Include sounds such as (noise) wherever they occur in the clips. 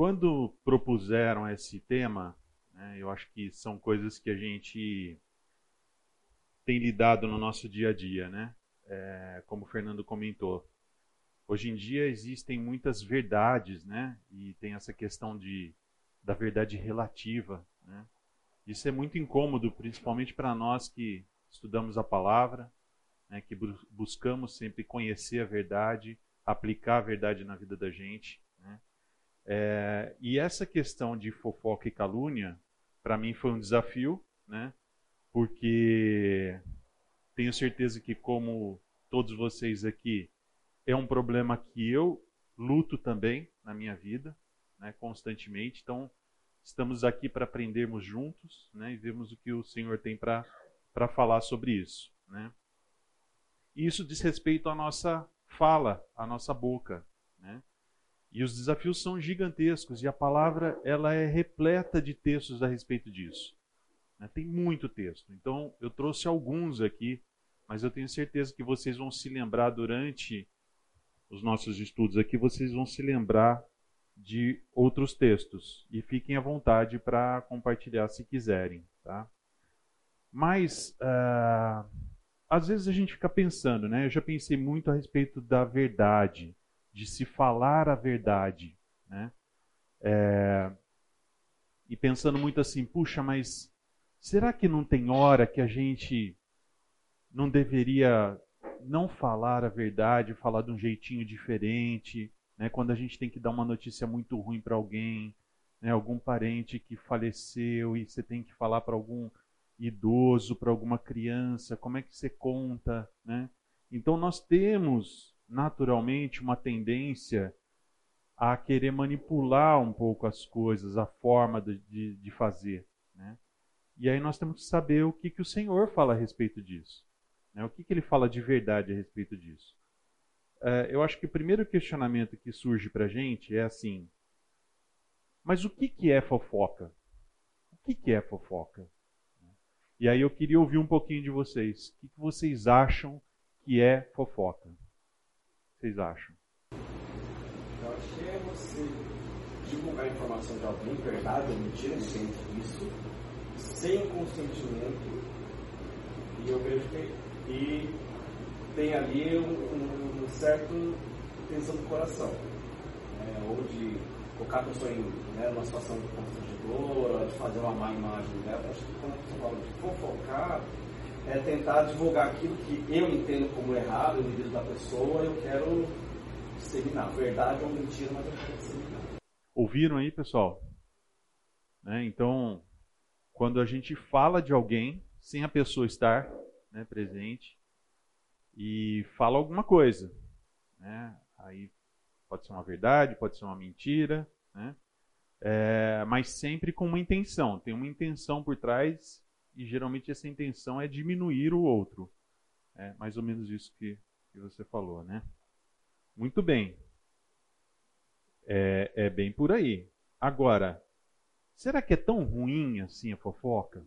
quando propuseram esse tema, né, eu acho que são coisas que a gente tem lidado no nosso dia a dia, né? É, como o Fernando comentou. Hoje em dia existem muitas verdades, né? E tem essa questão de, da verdade relativa, né? Isso é muito incômodo, principalmente para nós que estudamos a palavra, né, que buscamos sempre conhecer a verdade, aplicar a verdade na vida da gente. É, e essa questão de fofoca e calúnia, para mim foi um desafio, né? porque tenho certeza que, como todos vocês aqui, é um problema que eu luto também na minha vida, né, constantemente. Então, estamos aqui para aprendermos juntos né, e vermos o que o Senhor tem para falar sobre isso. Né? Isso diz respeito à nossa fala, à nossa boca. Né? E os desafios são gigantescos e a palavra ela é repleta de textos a respeito disso. Né? Tem muito texto. Então eu trouxe alguns aqui, mas eu tenho certeza que vocês vão se lembrar durante os nossos estudos aqui, vocês vão se lembrar de outros textos e fiquem à vontade para compartilhar se quiserem, tá? Mas uh, às vezes a gente fica pensando, né? Eu já pensei muito a respeito da verdade, de se falar a verdade, né? É, e pensando muito assim, puxa, mas será que não tem hora que a gente não deveria não falar a verdade, falar de um jeitinho diferente, né? Quando a gente tem que dar uma notícia muito ruim para alguém, né? algum parente que faleceu e você tem que falar para algum idoso, para alguma criança, como é que você conta, né? Então nós temos naturalmente uma tendência a querer manipular um pouco as coisas, a forma de, de, fazer, né? E aí nós temos que saber o que, que o Senhor fala a respeito disso, né? O que, que Ele fala de verdade a respeito disso. É, eu acho que o primeiro questionamento que surge para a gente é assim: mas o que, que é fofoca? O que, que é fofoca? E aí eu queria ouvir um pouquinho de vocês. O que vocês acham que é fofoca? Vocês acham? Eu acho que é você divulgar informação de alguém, verdade ou mentira, depende disso, sem consentimento. E eu vejo que tem ali um, um certo tensão do coração. Né? Ou de colocar a pessoa em né, uma situação constrangedora, de fazer uma má imagem dela. Acho que quando você fala de fofocar, é tentar divulgar aquilo que eu entendo como errado no vida da pessoa, eu quero disseminar. Verdade ou mentira, mas eu quero disseminar. Ouviram aí, pessoal? Né? Então, quando a gente fala de alguém sem a pessoa estar né, presente e fala alguma coisa, né? aí Pode ser uma verdade, pode ser uma mentira, né? É, mas sempre com uma intenção. Tem uma intenção por trás e geralmente essa intenção é diminuir o outro. É mais ou menos isso que, que você falou, né? Muito bem. É, é bem por aí. Agora, será que é tão ruim assim a fofoca?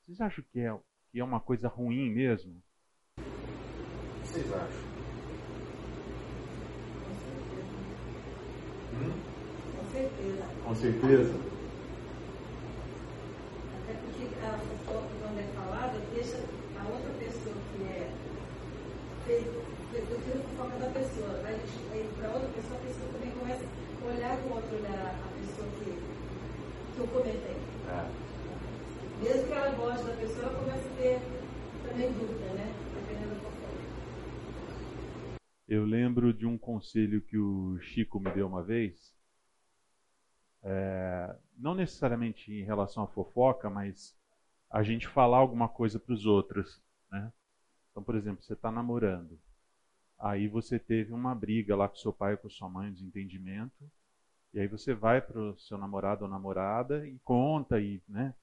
Vocês acham que é, que é uma coisa ruim mesmo? O que vocês acham? certeza. Com certeza. Porque a fofoca, quando é falada, deixa a outra pessoa que é. Fez fofoca da pessoa, vai para outra pessoa, a pessoa também começa a olhar com outro olhar a pessoa que, que eu comentei. É. Mesmo que ela goste da pessoa, ela começa a ter também dúvida, né? Dependendo. Eu lembro de um conselho que o Chico me deu uma vez é, não necessariamente em relação à fofoca, mas a gente falar alguma coisa para os outros. Né? Então, por exemplo, você está namorando, aí você teve uma briga lá com seu pai ou com sua mãe, um desentendimento, e aí você vai para o seu namorado ou namorada e conta e, né,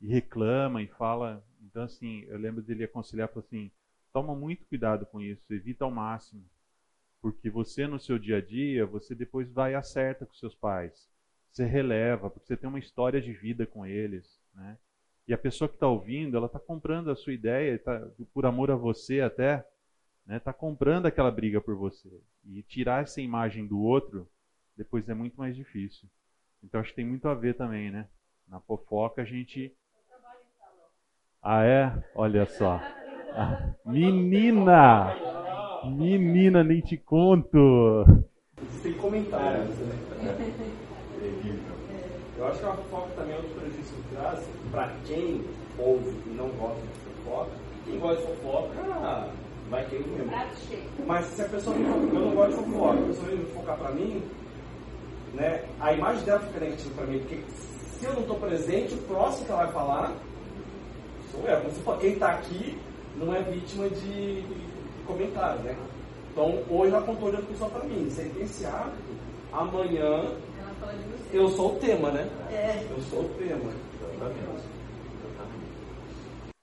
e reclama e fala. Então, assim, eu lembro dele aconselhar, falou assim, toma muito cuidado com isso, evita ao máximo, porque você no seu dia a dia, você depois vai e acerta com seus pais você releva, porque você tem uma história de vida com eles, né? E a pessoa que está ouvindo, ela está comprando a sua ideia, tá, por amor a você até, está né, tá comprando aquela briga por você. E tirar essa imagem do outro, depois é muito mais difícil. Então acho que tem muito a ver também, né? Na fofoca a gente. Ah, é? Olha só. Ah, menina! Menina, nem te conto! Sem comentários, né? Eu acho que a fofoca também é outro prejuízo que traz para quem ouve e não gosta de fofoca. Quem gosta de fofoca vai querer mesmo. Mas se a pessoa me eu não gosto de fofoca, a pessoa me focar para mim, né, a imagem dela fica negativa para mim, porque se eu não estou presente, o próximo que ela vai falar sou eu. Como se for, quem está aqui não é vítima de comentários, né? Então, hoje ela contou de outra pessoa para mim, sentenciar, amanhã eu sou o tema, né? É. Eu sou o tema.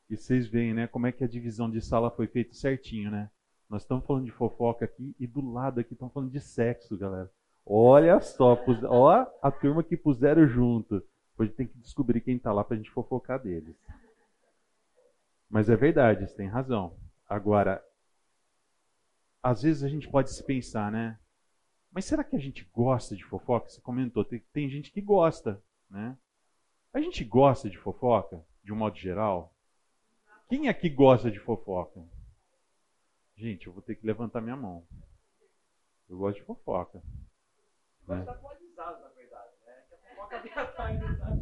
E vocês veem, né, como é que a divisão de sala foi feita certinho, né? Nós estamos falando de fofoca aqui e do lado aqui estamos falando de sexo, galera. Olha só, pus... ó a turma que puseram junto. Depois tem que descobrir quem está lá para a gente fofocar deles. Mas é verdade, você tem razão. Agora, às vezes a gente pode se pensar, né? Mas será que a gente gosta de fofoca? Você comentou, tem, tem gente que gosta, né? A gente gosta de fofoca, de um modo geral? Quem aqui gosta de fofoca? Gente, eu vou ter que levantar minha mão. Eu gosto de fofoca. Né? Atualizado, na verdade, né? Que a fofoca tá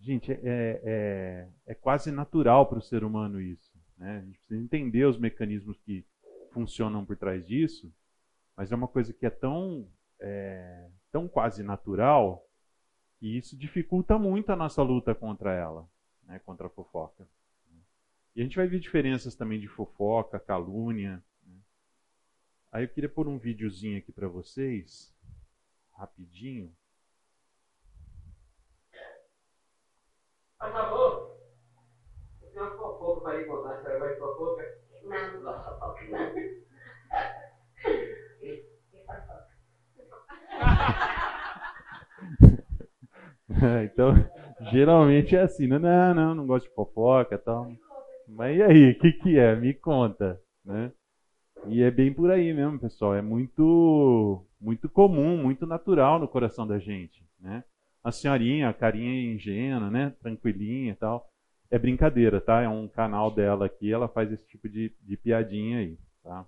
Gente, é, é, é quase natural para o ser humano isso. Né? A gente precisa entender os mecanismos que funcionam por trás disso mas é uma coisa que é tão, é, tão quase natural que isso dificulta muito a nossa luta contra ela, né, contra a fofoca. E a gente vai ver diferenças também de fofoca, calúnia. Né? Aí eu queria pôr um videozinho aqui para vocês, rapidinho. Acabou? Tem uma fofoca para ir contar, você vai fofoca? Não, não fofoca não. (laughs) então, geralmente é assim, né? não, não, não gosto de fofoca tal. Mas e aí, o que, que é? Me conta, né? E é bem por aí mesmo, pessoal. É muito, muito comum, muito natural no coração da gente, né? A senhorinha, a carinha ingênua, né? Tranquilinha e tal. É brincadeira, tá? É um canal dela aqui, ela faz esse tipo de, de piadinha aí, tá?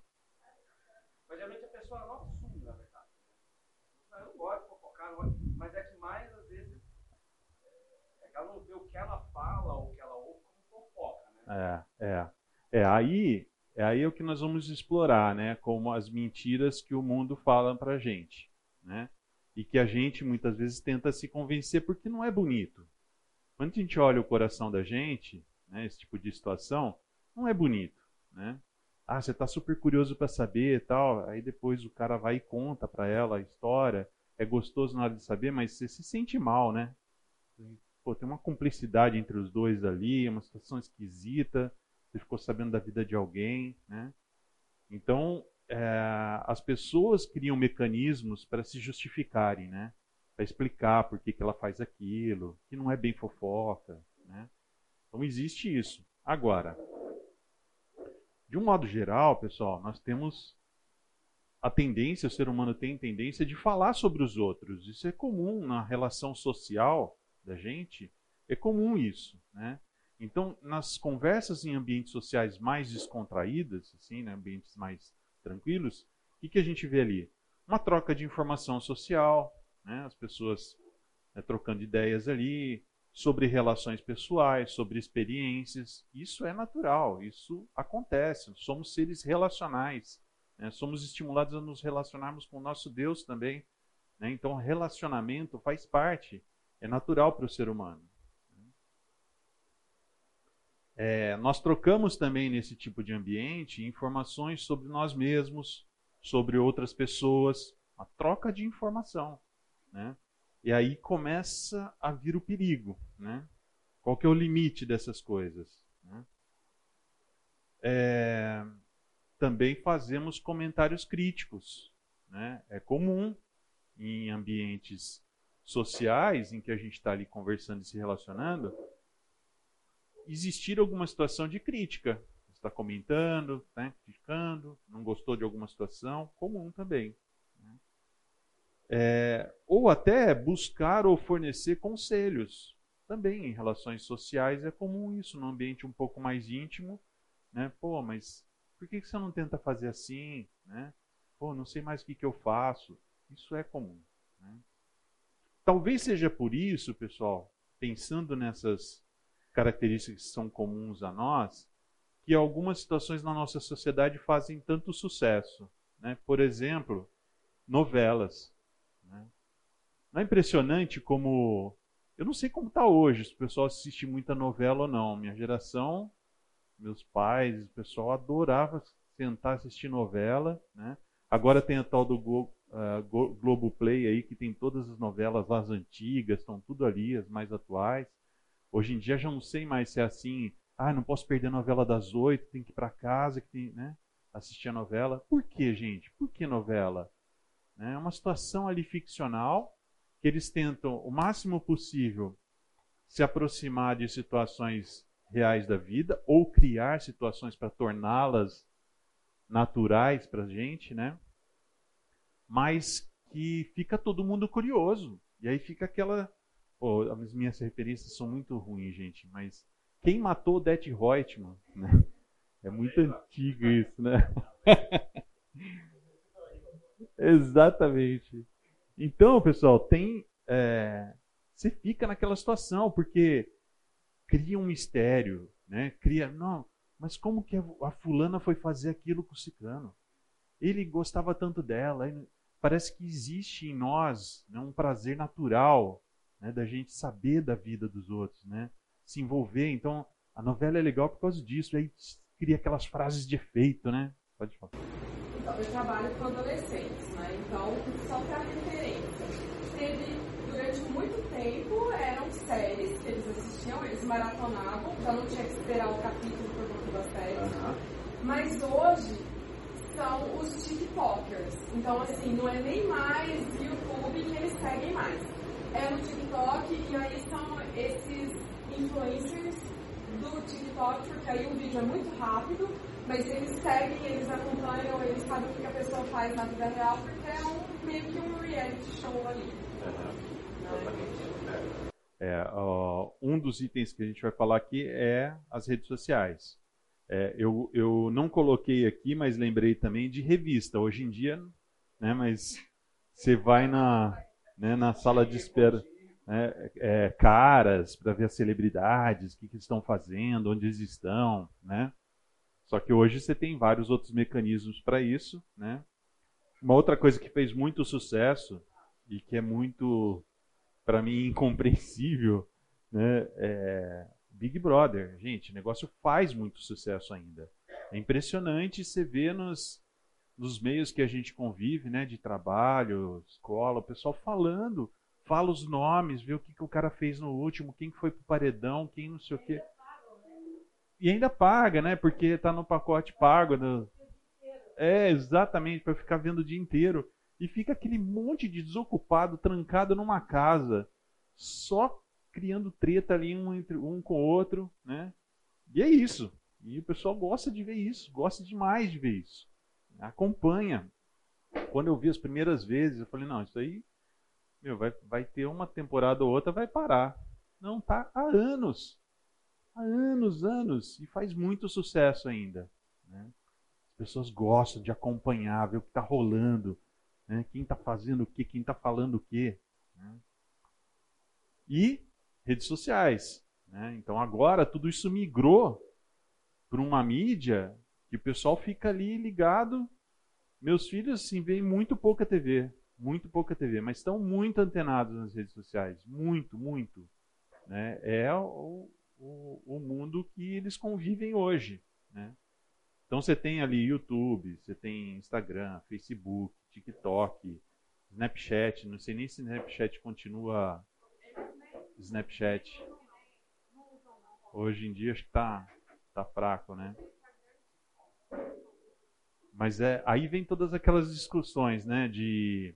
É, é. É aí, é aí o que nós vamos explorar, né? Como as mentiras que o mundo fala pra gente, né? E que a gente muitas vezes tenta se convencer porque não é bonito. Quando a gente olha o coração da gente, né, esse tipo de situação, não é bonito, né? Ah, você está super curioso para saber e tal, aí depois o cara vai e conta para ela a história, é gostoso na hora de saber, mas você se sente mal, né? Pô, tem uma cumplicidade entre os dois ali, uma situação esquisita, você ficou sabendo da vida de alguém, né? Então, é, as pessoas criam mecanismos para se justificarem, né? Para explicar por que, que ela faz aquilo, que não é bem fofoca, né? Então, existe isso. Agora, de um modo geral, pessoal, nós temos a tendência, o ser humano tem tendência de falar sobre os outros. Isso é comum na relação social da gente, é comum isso, né? Então, nas conversas em ambientes sociais mais descontraídas, assim, né, ambientes mais tranquilos, o que, que a gente vê ali? Uma troca de informação social, né, as pessoas né, trocando ideias ali sobre relações pessoais, sobre experiências. Isso é natural, isso acontece. Somos seres relacionais, né, somos estimulados a nos relacionarmos com o nosso Deus também. Né, então, relacionamento faz parte é natural para o ser humano. É, nós trocamos também nesse tipo de ambiente informações sobre nós mesmos, sobre outras pessoas, a troca de informação. Né? E aí começa a vir o perigo. Né? Qual que é o limite dessas coisas? Né? É, também fazemos comentários críticos. Né? É comum em ambientes sociais em que a gente está ali conversando e se relacionando, existir alguma situação de crítica. Está comentando, né, criticando, não gostou de alguma situação, comum também. Né? É, ou até buscar ou fornecer conselhos. Também em relações sociais é comum isso, num ambiente um pouco mais íntimo. Né? Pô, mas por que você não tenta fazer assim? Né? Pô, não sei mais o que, que eu faço. Isso é comum. Talvez seja por isso, pessoal, pensando nessas características que são comuns a nós, que algumas situações na nossa sociedade fazem tanto sucesso. Né? Por exemplo, novelas. Né? Não é impressionante como. Eu não sei como está hoje, se o pessoal assiste muita novela ou não. Minha geração, meus pais, o pessoal adorava sentar assistir novela. Né? Agora tem a tal do Go, uh, Globoplay aí, que tem todas as novelas lá, as antigas, estão tudo ali, as mais atuais. Hoje em dia já não sei mais se é assim, ah, não posso perder a novela das oito, tem que ir para casa, que tem, né? assistir a novela. Por que, gente? Por que novela? É uma situação ali ficcional que eles tentam o máximo possível se aproximar de situações reais da vida ou criar situações para torná-las naturais para a gente, né? Mas que fica todo mundo curioso. E aí fica aquela. Oh, as minhas referências são muito ruins, gente, mas quem matou Det Reutemann? Né? (laughs) É muito antigo isso, né? (laughs) Exatamente. Então, pessoal, tem. É, você fica naquela situação, porque cria um mistério, né? Cria. Não, mas como que a fulana foi fazer aquilo com o ciclano? Ele gostava tanto dela. Parece que existe em nós né, um prazer natural né, da gente saber da vida dos outros, né? Se envolver. Então, a novela é legal por causa disso. Aí cria aquelas frases de efeito, né? Pode falar. Então, eu trabalho com adolescentes, né? Então, só para referência, teve, durante muito tempo, eram séries que eles assistiam, eles maratonavam, já não tinha que esperar o capítulo por conta das séries. Uhum. Mas hoje, são os TikTokers. Então, assim, não é nem mais YouTube que eles seguem mais. É no TikTok e aí são esses influencers do TikTok, porque aí o vídeo é muito rápido, mas eles seguem, eles acompanham, eles sabem o que a pessoa faz na vida real, porque é um, meio que um reality show ali. Uhum. É, uh, um dos itens que a gente vai falar aqui é as redes sociais. É, eu, eu não coloquei aqui, mas lembrei também de revista. Hoje em dia, né, mas você vai na, né, na sala de espera né, é, caras para ver as celebridades, o que, que estão fazendo, onde eles estão, né? Só que hoje você tem vários outros mecanismos para isso, né? Uma outra coisa que fez muito sucesso e que é muito, para mim, incompreensível, né? É Big Brother. Gente, o negócio faz muito sucesso ainda. É impressionante você ver nos, nos meios que a gente convive, né? De trabalho, escola, o pessoal falando fala os nomes, vê o que, que o cara fez no último, quem foi pro paredão, quem não sei o quê. E ainda paga, né? Porque tá no pacote pago. Do... É, exatamente, para ficar vendo o dia inteiro. E fica aquele monte de desocupado trancado numa casa, só criando treta ali um, entre, um com o outro, né? E é isso. E o pessoal gosta de ver isso, gosta demais de ver isso. Acompanha. Quando eu vi as primeiras vezes, eu falei, não, isso aí meu, vai, vai ter uma temporada ou outra, vai parar. Não, tá há anos. Há anos, anos. E faz muito sucesso ainda. Né? As pessoas gostam de acompanhar, ver o que está rolando. Né? Quem está fazendo o que, quem está falando o que. Né? E redes sociais. Né? Então agora tudo isso migrou para uma mídia que o pessoal fica ali ligado. Meus filhos assim, veem muito pouca TV muito pouca TV, mas estão muito antenados nas redes sociais, muito, muito. Né? É o, o, o mundo que eles convivem hoje. Né? Então você tem ali YouTube, você tem Instagram, Facebook, TikTok, Snapchat, não sei nem se Snapchat continua Snapchat. Hoje em dia que tá, fraco, né? Mas é, aí vem todas aquelas discussões, né, de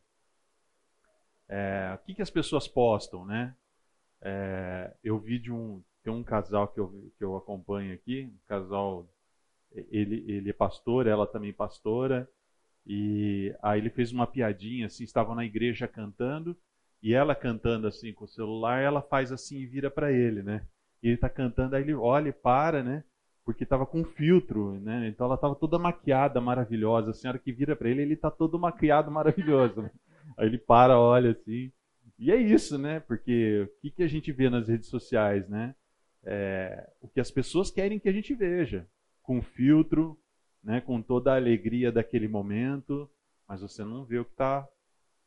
é, o que, que as pessoas postam, né? É, eu vi de um tem um casal que eu, que eu acompanho aqui, um casal ele, ele é pastor, ela também pastora, E aí ele fez uma piadinha, assim, estavam na igreja cantando, e ela cantando assim com o celular, ela faz assim e vira para ele, né? E ele está cantando, aí ele olha e para, né? Porque estava com filtro, né? Então ela estava toda maquiada, maravilhosa. A senhora que vira para ele, ele está todo maquiado, maravilhoso. Né? (laughs) Aí ele para, olha assim. E é isso, né? Porque o que, que a gente vê nas redes sociais, né? É, o que as pessoas querem que a gente veja. Com filtro, né? com toda a alegria daquele momento, mas você não vê o que está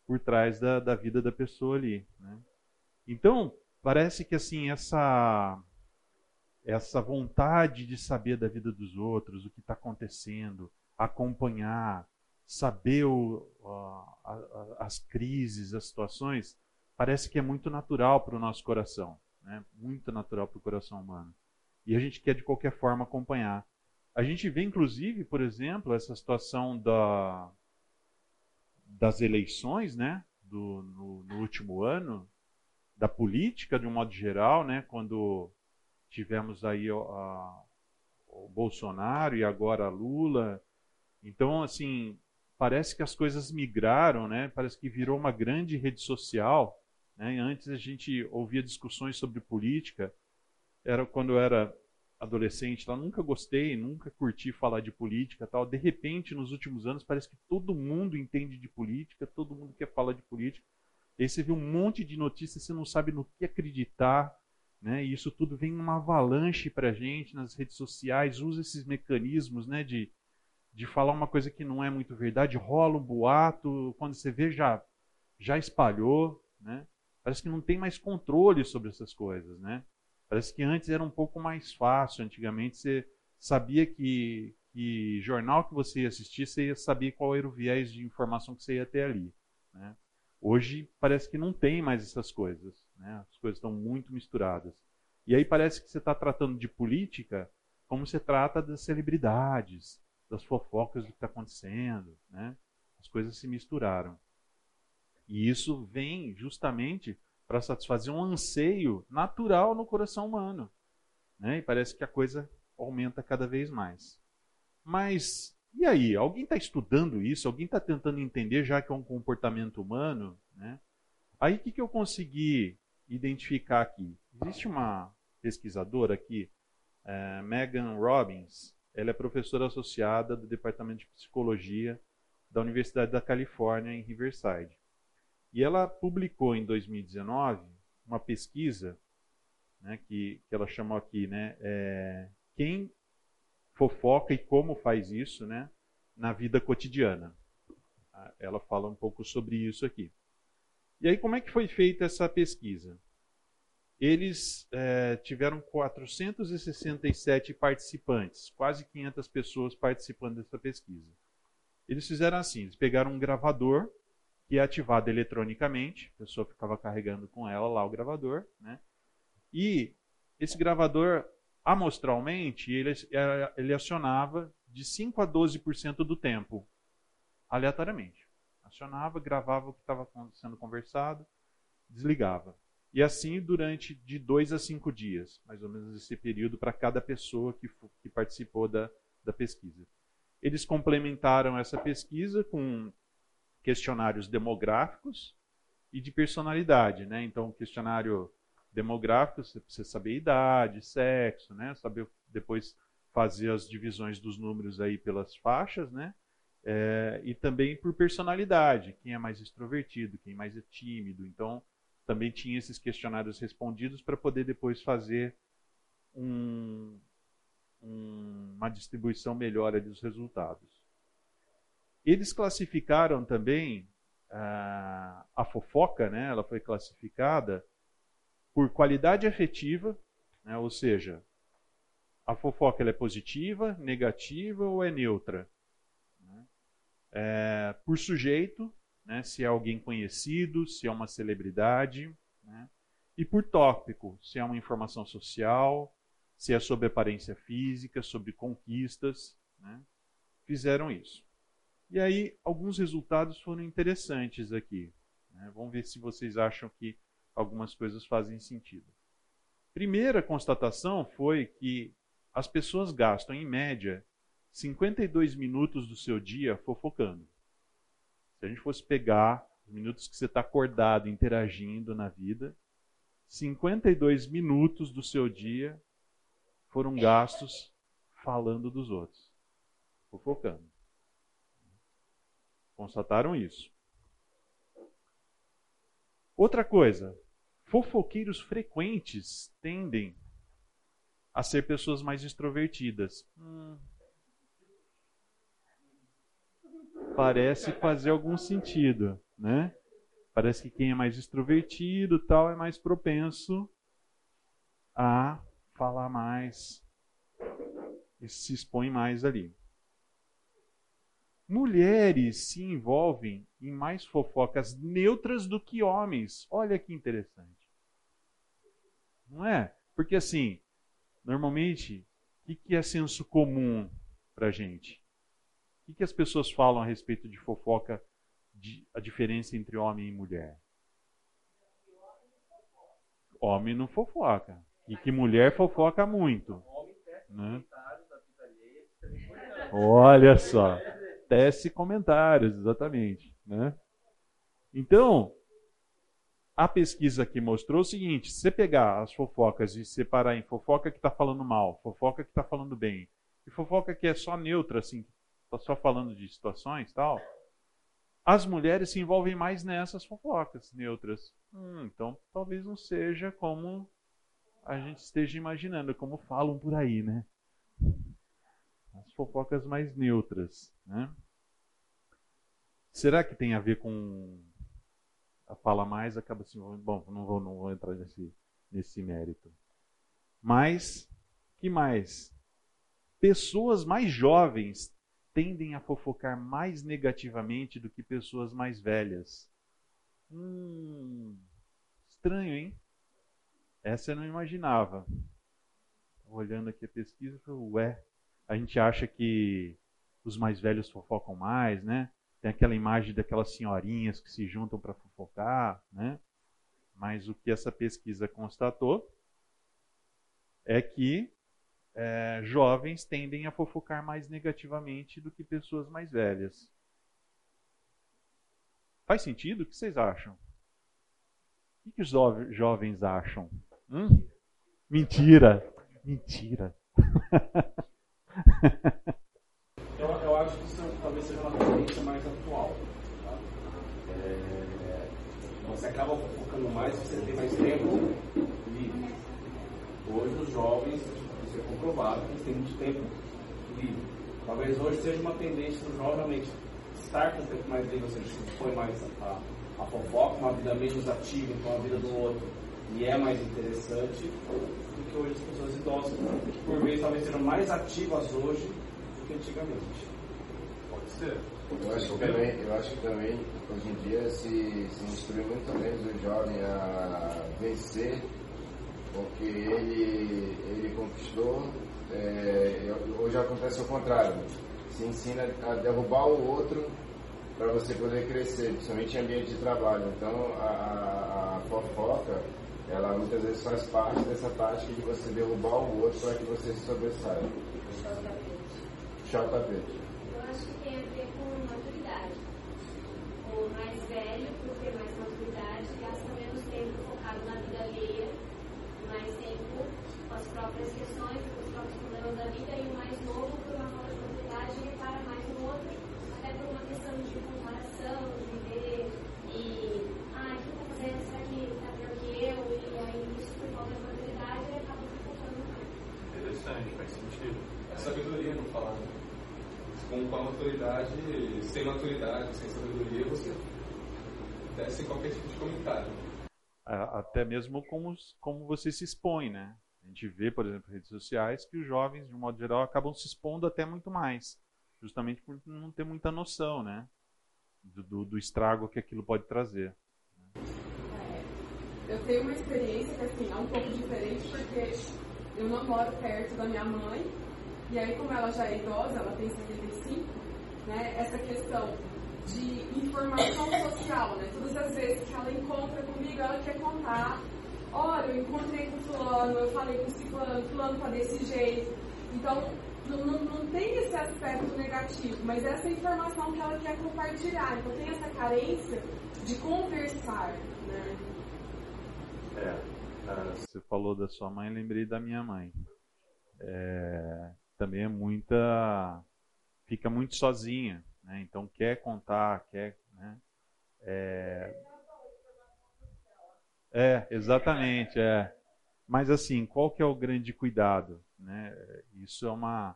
por trás da, da vida da pessoa ali. Né? Então, parece que assim, essa essa vontade de saber da vida dos outros, o que está acontecendo, acompanhar, saber o, a, a, as crises, as situações, parece que é muito natural para o nosso coração, né? muito natural para o coração humano. E a gente quer de qualquer forma acompanhar. A gente vê, inclusive, por exemplo, essa situação da, das eleições, né, do, no, no, último ano, da política de um modo geral, né, quando tivemos aí a, o Bolsonaro e agora Lula. Então, assim, parece que as coisas migraram, né? Parece que virou uma grande rede social. Né? Antes a gente ouvia discussões sobre política. Era quando era adolescente, lá nunca gostei, nunca curti falar de política, tal. De repente, nos últimos anos, parece que todo mundo entende de política, todo mundo quer falar de política. E aí você vê um monte de notícias, você não sabe no que acreditar, né? E isso tudo vem uma avalanche para gente nas redes sociais, usa esses mecanismos, né, de de falar uma coisa que não é muito verdade, rola um boato, quando você vê já já espalhou, né? Parece que não tem mais controle sobre essas coisas, né? Parece que antes era um pouco mais fácil. Antigamente você sabia que, que jornal que você ia assistir, você ia saber qual era o viés de informação que você ia ter ali. Né? Hoje parece que não tem mais essas coisas. Né? As coisas estão muito misturadas. E aí parece que você está tratando de política como você trata das celebridades, das fofocas do que está acontecendo. Né? As coisas se misturaram. E isso vem justamente para satisfazer um anseio natural no coração humano. Né? E parece que a coisa aumenta cada vez mais. Mas, e aí? Alguém está estudando isso? Alguém está tentando entender, já que é um comportamento humano? Né? Aí, o que, que eu consegui identificar aqui? Existe uma pesquisadora aqui, é, Megan Robbins. Ela é professora associada do Departamento de Psicologia da Universidade da Califórnia, em Riverside. E ela publicou em 2019 uma pesquisa né, que, que ela chamou aqui, né, é, quem fofoca e como faz isso né, na vida cotidiana. Ah, ela fala um pouco sobre isso aqui. E aí, como é que foi feita essa pesquisa? Eles é, tiveram 467 participantes, quase 500 pessoas participando dessa pesquisa. Eles fizeram assim: eles pegaram um gravador que é ativado eletronicamente, a pessoa ficava carregando com ela lá o gravador, né? E esse gravador, amostralmente, ele, ele acionava de 5 a 12% do tempo, aleatoriamente. Acionava, gravava o que estava sendo conversado, desligava. E assim durante de dois a cinco dias, mais ou menos esse período para cada pessoa que, que participou da, da pesquisa. Eles complementaram essa pesquisa com questionários demográficos e de personalidade, né? Então, questionário demográfico, você precisa saber idade, sexo, né? Saber depois fazer as divisões dos números aí pelas faixas, né? É, e também por personalidade, quem é mais extrovertido, quem mais é tímido. Então, também tinha esses questionários respondidos para poder depois fazer um, um, uma distribuição melhor dos resultados. Eles classificaram também a, a fofoca, né? ela foi classificada por qualidade afetiva, né? ou seja, a fofoca ela é positiva, negativa ou é neutra. Né? É, por sujeito, né? se é alguém conhecido, se é uma celebridade. Né? E por tópico, se é uma informação social, se é sobre aparência física, sobre conquistas. Né? Fizeram isso. E aí, alguns resultados foram interessantes aqui. Né? Vamos ver se vocês acham que algumas coisas fazem sentido. Primeira constatação foi que as pessoas gastam, em média, 52 minutos do seu dia fofocando. Se a gente fosse pegar os minutos que você está acordado, interagindo na vida, 52 minutos do seu dia foram gastos falando dos outros, fofocando. Constataram isso. Outra coisa, fofoqueiros frequentes tendem a ser pessoas mais extrovertidas. Hum, parece fazer algum sentido, né? Parece que quem é mais extrovertido tal é mais propenso a falar mais e se expõe mais ali. Mulheres se envolvem em mais fofocas neutras do que homens. Olha que interessante. Não é? Porque assim, normalmente, o que é senso comum para gente? O que as pessoas falam a respeito de fofoca a diferença entre homem e mulher? Homem não fofoca. E que mulher fofoca muito. Né? Olha só. Tece comentários, exatamente. Né? Então, a pesquisa aqui mostrou o seguinte: se você pegar as fofocas e separar em fofoca que está falando mal, fofoca que está falando bem, e fofoca que é só neutra, assim, está só falando de situações tal, as mulheres se envolvem mais nessas fofocas neutras. Hum, então talvez não seja como a gente esteja imaginando, como falam por aí, né? As fofocas mais neutras, né? Será que tem a ver com a fala mais acaba assim, bom, não vou, não vou entrar nesse, nesse mérito. Mas, que mais? Pessoas mais jovens tendem a fofocar mais negativamente do que pessoas mais velhas. Hum, estranho, hein? Essa eu não imaginava. Olhando aqui a pesquisa, eu ué, a gente acha que os mais velhos fofocam mais, né? Tem aquela imagem daquelas senhorinhas que se juntam para fofocar, né? Mas o que essa pesquisa constatou é que é, jovens tendem a fofocar mais negativamente do que pessoas mais velhas. Faz sentido? O que vocês acham? O que, os jovens acham? Hum? Mentira! Mentira! (laughs) (laughs) eu, eu acho que isso talvez seja uma tendência mais atual. Tá? É, você acaba focando mais, você tem mais tempo livre. Hoje os jovens isso é comprovado, eles têm muito tempo livre. Talvez hoje seja uma tendência do jovem realmente estar com o tempo mais livre, ou seja, se mais a, a fofoca, uma vida menos ativa com a vida do outro, e é mais interessante do que hoje as pessoas idosas, que por vezes talvez sejam mais ativas hoje do que antigamente. Pode ser. Eu acho, que também, eu acho que também, hoje em dia, se, se instrui muito menos o jovem a vencer porque ele, ele conquistou, é, hoje acontece o contrário, se ensina a derrubar o outro para você poder crescer, principalmente em ambiente de trabalho. Então a, a, a fofoca, ela muitas vezes faz parte dessa tática de você derrubar o outro para que você se sobressaia. Chau tapete. Eu acho que tem a ver com maturidade. O mais velho, por ter mais maturidade, gasta menos tempo focado na vida alheia mais tempo com as próprias questões, com os próprios problemas da vida, e o mais novo, por uma falta de oportunidade, repara mais no outro, até por uma questão de comparação, de ver, e, ah, o que eu estou fazendo? Será que está pior que eu? E aí, isso por falta de oportunidade, ele acaba focando mais. Interessante, faz sentido. É sabedoria não falar, né? Com, com a maturidade, sem maturidade, sem sabedoria, você desce qualquer tipo de comentário até mesmo como, como você se expõe, né? A gente vê, por exemplo, redes sociais que os jovens, de um modo geral, acabam se expondo até muito mais, justamente por não ter muita noção, né? Do, do, do estrago que aquilo pode trazer. É, eu tenho uma experiência que assim, é um pouco diferente porque eu não moro perto da minha mãe e aí como ela já é idosa, ela tem 75, né? Essa questão de informação social, né? Todas as vezes que ela encontra comigo, ela quer contar. Olha, eu encontrei com fulano, eu falei com ciclano, fulano tá desse jeito. Então, não, não, não tem esse aspecto negativo, mas essa informação que ela quer compartilhar. Então tem essa carência de conversar, né? É, você falou da sua mãe, lembrei da minha mãe. É, também é muita, fica muito sozinha, né? Então quer contar, quer, né? É, é, exatamente, é. Mas assim, qual que é o grande cuidado? Né? Isso é uma,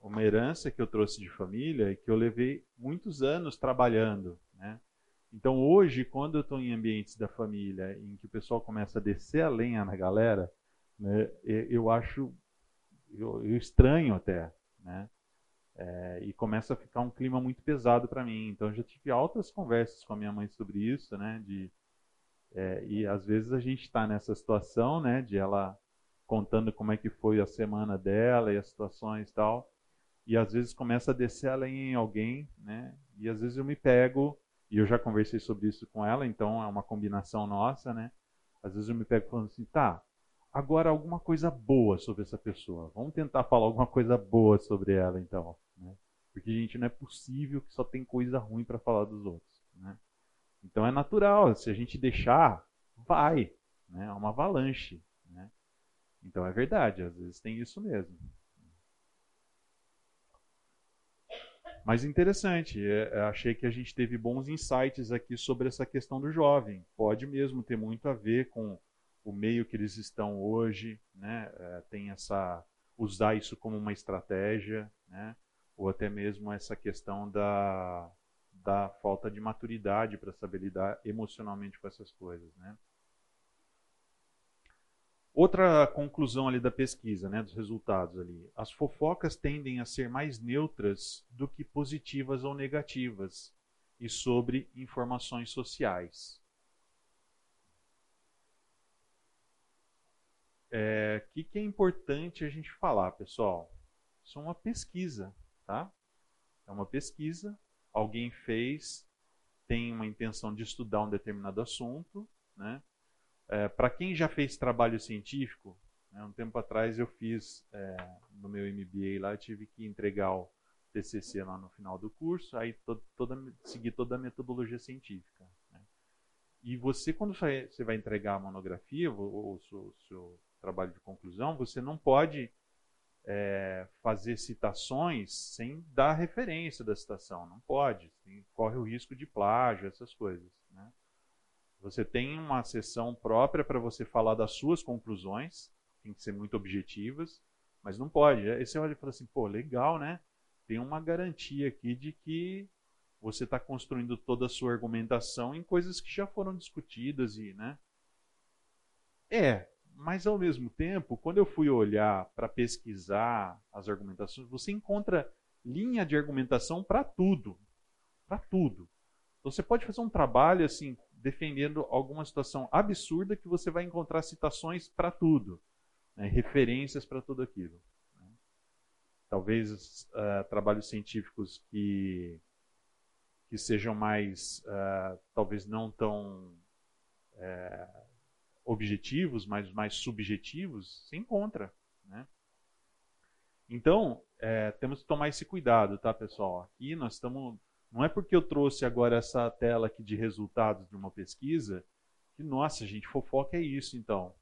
uma herança que eu trouxe de família e que eu levei muitos anos trabalhando. Né? Então hoje, quando eu estou em ambientes da família em que o pessoal começa a descer a lenha na galera, né, eu acho, eu, eu estranho até, né? É, e começa a ficar um clima muito pesado para mim. Então já tive altas conversas com a minha mãe sobre isso, né? De, é, e às vezes a gente está nessa situação, né? De ela contando como é que foi a semana dela e as situações e tal. E às vezes começa a descer a lenha em alguém, né? E às vezes eu me pego, e eu já conversei sobre isso com ela, então é uma combinação nossa, né? Às vezes eu me pego falando assim, tá, agora alguma coisa boa sobre essa pessoa. Vamos tentar falar alguma coisa boa sobre ela, então. Né? Porque, gente, não é possível que só tem coisa ruim para falar dos outros. Né? Então é natural, se a gente deixar, vai. Né? É uma avalanche. Então é verdade, às vezes tem isso mesmo. Mas interessante, é, é, achei que a gente teve bons insights aqui sobre essa questão do jovem. Pode mesmo ter muito a ver com o meio que eles estão hoje, né? É, tem essa usar isso como uma estratégia, né? Ou até mesmo essa questão da, da falta de maturidade para saber lidar emocionalmente com essas coisas, né? Outra conclusão ali da pesquisa, né, dos resultados ali. As fofocas tendem a ser mais neutras do que positivas ou negativas e sobre informações sociais. O é, que, que é importante a gente falar, pessoal? Isso é uma pesquisa, tá? É uma pesquisa, alguém fez, tem uma intenção de estudar um determinado assunto, né? É, Para quem já fez trabalho científico, né, um tempo atrás eu fiz é, no meu MBA lá, eu tive que entregar o TCC lá no final do curso, aí to, toda, seguir toda a metodologia científica. Né. E você, quando você vai entregar a monografia, ou o seu, seu trabalho de conclusão, você não pode é, fazer citações sem dar referência da citação. Não pode. Tem, corre o risco de plágio, essas coisas. Né? Você tem uma sessão própria para você falar das suas conclusões, tem que ser muito objetivas, mas não pode. Aí você olha e fala assim, pô, legal, né? Tem uma garantia aqui de que você está construindo toda a sua argumentação em coisas que já foram discutidas e, né? É, mas ao mesmo tempo, quando eu fui olhar para pesquisar as argumentações, você encontra linha de argumentação para tudo, para tudo. Então, você pode fazer um trabalho assim defendendo alguma situação absurda que você vai encontrar citações para tudo, né, referências para tudo aquilo. Né. Talvez uh, trabalhos científicos que, que sejam mais, uh, talvez não tão uh, objetivos, mas mais subjetivos, se encontra. Né? Então, é, temos que tomar esse cuidado, tá, pessoal? Aqui nós estamos não é porque eu trouxe agora essa tela aqui de resultados de uma pesquisa que, nossa, gente, fofoca é isso então.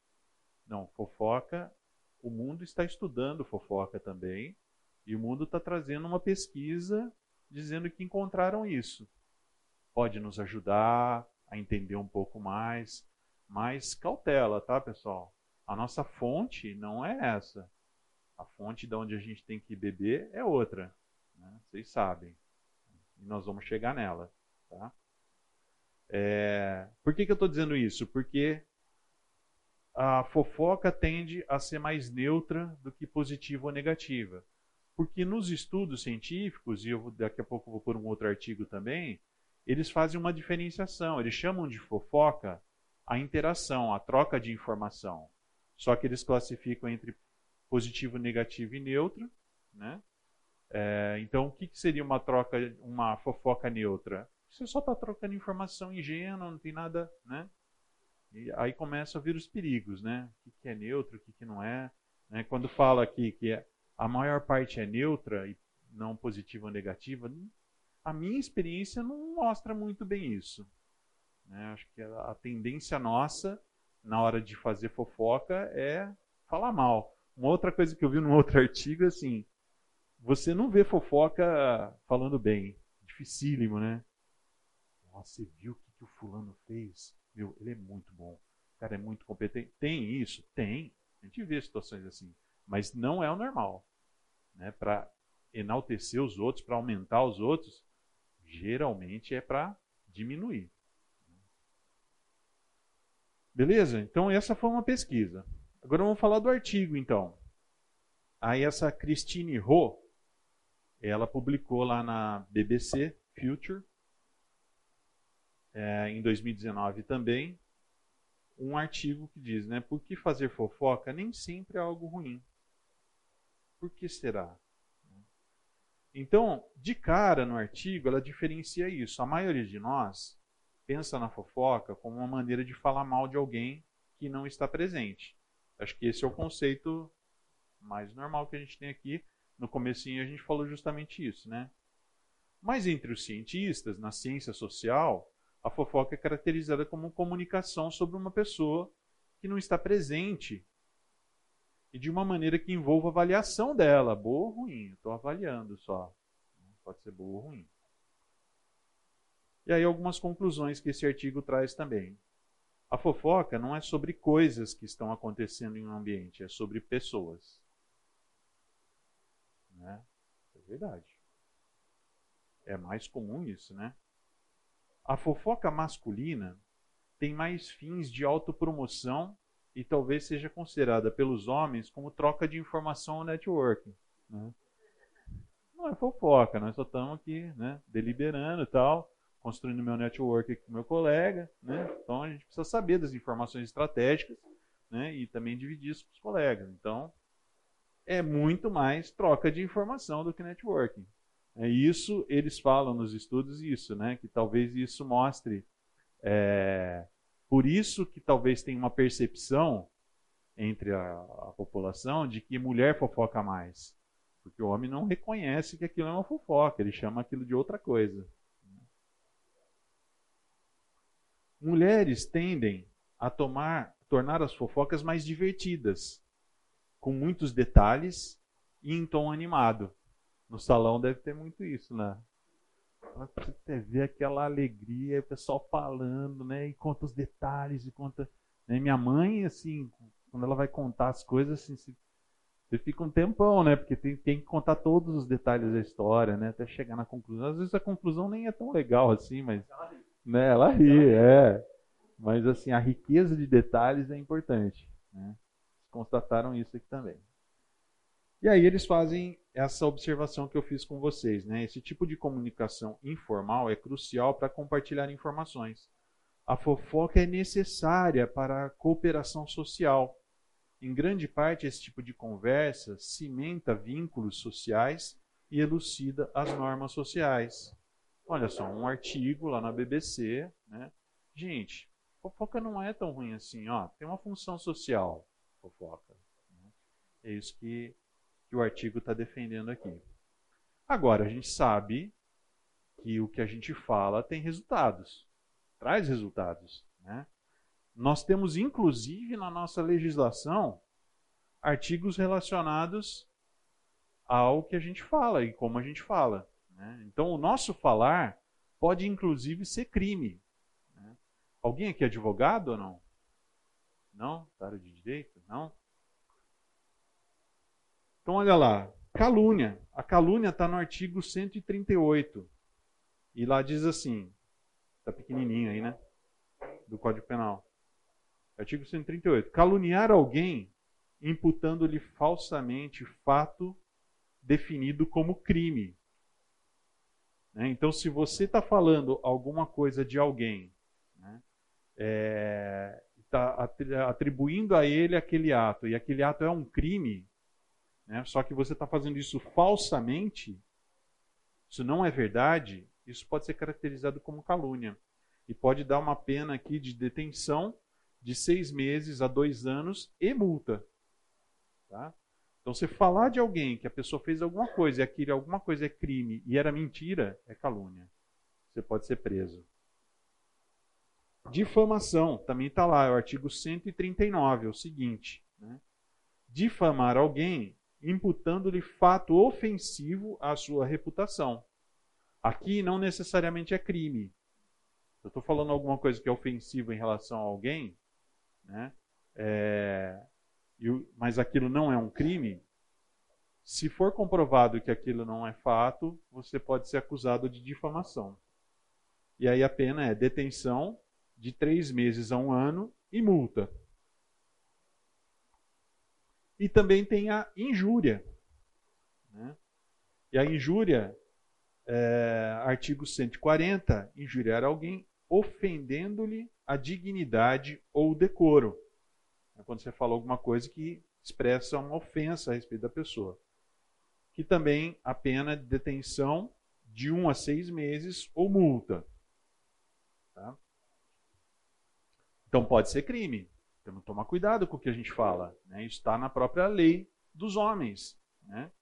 Não, fofoca, o mundo está estudando fofoca também, e o mundo está trazendo uma pesquisa dizendo que encontraram isso. Pode nos ajudar a entender um pouco mais, mas cautela, tá, pessoal? A nossa fonte não é essa. A fonte de onde a gente tem que beber é outra. Né? Vocês sabem. E nós vamos chegar nela. Tá? É, por que, que eu estou dizendo isso? Porque a fofoca tende a ser mais neutra do que positiva ou negativa. Porque nos estudos científicos, e eu daqui a pouco vou pôr um outro artigo também, eles fazem uma diferenciação. Eles chamam de fofoca a interação, a troca de informação. Só que eles classificam entre positivo, negativo e neutro, né? É, então, o que, que, seria uma troca, uma fofoca neutra? Você só está trocando informação ingênua, não tem nada, né? E aí começa a vir os perigos, né? O que, que é neutro, o que, que não é. Né? Quando fala aqui que é a maior parte é neutra e não positiva ou negativa, a minha experiência não mostra muito bem isso. Né? Acho que a tendência nossa na hora de fazer fofoca é falar mal. Uma outra coisa que eu vi num (laughs) outro artigo assim: você não vê fofoca falando bem. Dificílimo, né? Nossa, você viu o que, que o fulano fez? Meu, ele é muito bom. O cara é muito competente. Tem isso? Tem. A gente vê situações assim. Mas não é o normal. Né? Para enaltecer os outros, para aumentar os outros, geralmente é para diminuir. Beleza? Então essa foi uma pesquisa. Agora vamos falar do artigo, então. Aí essa Christine Ho, ela publicou lá na BBC Future, é, em 2019 também, um artigo que diz, né, por que fazer fofoca nem sempre é algo ruim. Por que será? Então, de cara no artigo, ela diferencia isso. A maioria de nós pensa na fofoca como uma maneira de falar mal de alguém que não está presente. Acho que esse é o conceito mais normal que a gente tem aqui. No comecinho a gente falou justamente isso, né? Mas entre os cientistas, na ciência social, a fofoca é caracterizada como comunicação sobre uma pessoa que não está presente e de uma maneira que envolva avaliação dela, boa ou ruim. Estou avaliando só. Pode ser boa ou ruim. E aí algumas conclusões que esse artigo traz também. A fofoca não é sobre coisas que estão acontecendo em um ambiente, é sobre pessoas. Né? É verdade. É mais comum isso, né? A fofoca masculina tem mais fins de autopromoção e talvez seja considerada pelos homens como troca de informação ou networking. Né? Não é fofoca, nós só estamos aqui né, deliberando e tal, construindo meu network com meu colega. Né? Então a gente precisa saber das informações estratégicas né, e também dividir isso com os colegas. Então é muito mais troca de informação do que networking. É isso, eles falam nos estudos isso, né? Que talvez isso mostre é, por isso que talvez tenha uma percepção entre a, a, população de que mulher fofoca mais. Porque o homem não reconhece que aquilo é uma fofoca, ele chama aquilo de outra coisa. Mulheres tendem a tomar, tornar as fofocas mais divertidas, com muitos detalhes e em tom animado. No salão deve ter muito isso, né? Você vê aquela alegria, o pessoal falando, né? E conta os detalhes, e conta. Né? Minha mãe, assim, quando ela vai contar as coisas, assim, você fica um tempão, né? Porque tem, tem que contar todos os detalhes da história, né? Até chegar na conclusão. Às vezes a conclusão nem é tão legal assim, mas. Né? Ela ri, é. Mas assim, a riqueza de detalhes é importante. Né? Constataram isso aqui também. E aí eles fazem essa observação que eu fiz com vocês. Né? Esse tipo de comunicação informal é crucial para compartilhar informações. A fofoca é necessária para a cooperação social. Em grande parte, esse tipo de conversa cimenta vínculos sociais e elucida as normas sociais. Olha só, um artigo lá na BBC. Né? Gente, fofoca não é tão ruim assim. Ó, tem uma função social, fofoca. Né? É isso que que o artigo está defendendo aqui. Agora, a gente sabe que o que a gente fala tem resultados, traz resultados. Né? Nós temos, inclusive, na nossa legislação, artigos relacionados ao que a gente fala e como a gente fala. Né? Então, o nosso falar pode, inclusive, ser crime. Né? Alguém aqui é advogado ou não? Não? Da área de direito? Não? Então, olha lá. Calúnia. A calúnia está no artigo 138. E lá diz assim: está pequenininho aí, né? Do Código Penal. Artigo 138. Caluniar alguém imputando-lhe falsamente fato definido como crime. Né? Então, se você está falando alguma coisa de alguém, né? está atribuindo a ele aquele ato, e aquele ato é um crime, né? Só que você está fazendo isso falsamente, isso não é verdade, isso pode ser caracterizado como calúnia. E pode dar uma pena aqui de detenção de seis meses a dois anos e multa. Tá? Então, você falar de alguém que a pessoa fez alguma coisa e aquilo alguma coisa é crime e era mentira, é calúnia. Você pode ser preso. Difamação, também está lá, é o artigo 139, é o seguinte: né? difamar alguém imputando-lhe fato ofensivo à sua reputação. Aqui não necessariamente é crime. Eu estou falando alguma coisa que é ofensiva em relação a alguém, né? É, mas aquilo não é um crime. Se for comprovado que aquilo não é fato, você pode ser acusado de difamação. E aí a pena é detenção de três meses a um ano e multa. E também tem a injúria. Né? E a injúria, é, artigo 140, injuriar alguém ofendendo-lhe a dignidade ou decoro. É quando você fala alguma coisa que expressa uma ofensa a respeito da pessoa. Que também a pena de detenção de um a seis meses ou multa. Tá? Então pode ser crime. Temos que tomar cuidado com o que a gente fala. Né? Isso está na própria lei dos homens. Né?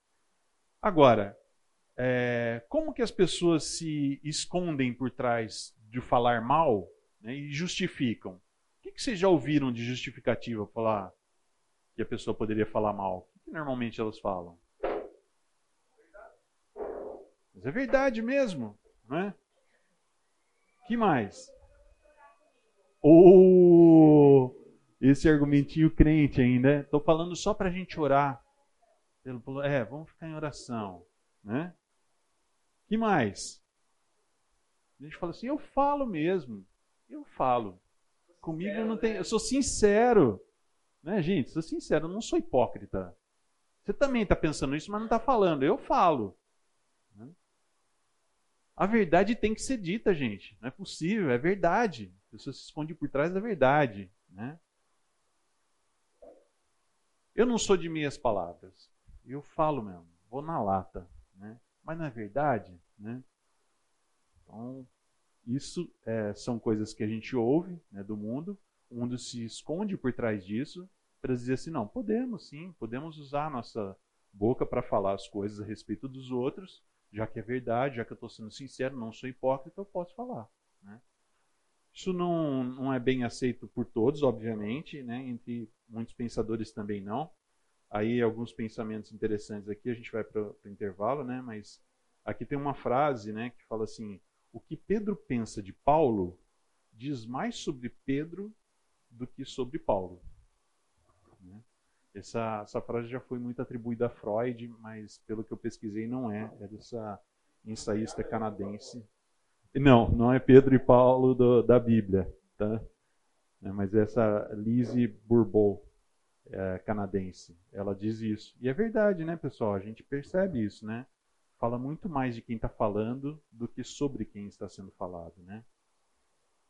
Agora, é, como que as pessoas se escondem por trás de falar mal né, e justificam? Que, que vocês já ouviram de justificativa falar que a pessoa poderia falar mal? O que, normalmente elas falam? Mas é verdade mesmo, né? que mais? Ou esse argumentinho crente ainda. Estou falando só para a gente orar. É, vamos ficar em oração. Né? que mais? A gente fala assim, eu falo mesmo. Eu falo. Comigo não tem. Eu sou sincero. Né, gente? Sou sincero, eu não sou hipócrita. Você também está pensando isso, mas não está falando. Eu falo. Né? A verdade tem que ser dita, gente. Não é possível, é verdade. A pessoa se esconde por trás da verdade. Né? Eu não sou de meias palavras. Eu falo mesmo, vou na lata. Né? Mas não é verdade? Né? Então, isso é, são coisas que a gente ouve né, do mundo. O mundo se esconde por trás disso para dizer assim: não, podemos sim, podemos usar a nossa boca para falar as coisas a respeito dos outros, já que é verdade, já que eu estou sendo sincero, não sou hipócrita, eu posso falar. Né? Isso não, não é bem aceito por todos, obviamente, né? entre muitos pensadores também não. Aí alguns pensamentos interessantes aqui, a gente vai para o intervalo, né? mas aqui tem uma frase né, que fala assim: o que Pedro pensa de Paulo diz mais sobre Pedro do que sobre Paulo. Né? Essa, essa frase já foi muito atribuída a Freud, mas pelo que eu pesquisei não é. É dessa ensaísta canadense não, não é Pedro e Paulo do, da Bíblia, tá? É, mas essa Lise Bourbeau, é, canadense, ela diz isso. E é verdade, né, pessoal? A gente percebe isso, né? Fala muito mais de quem está falando do que sobre quem está sendo falado, né?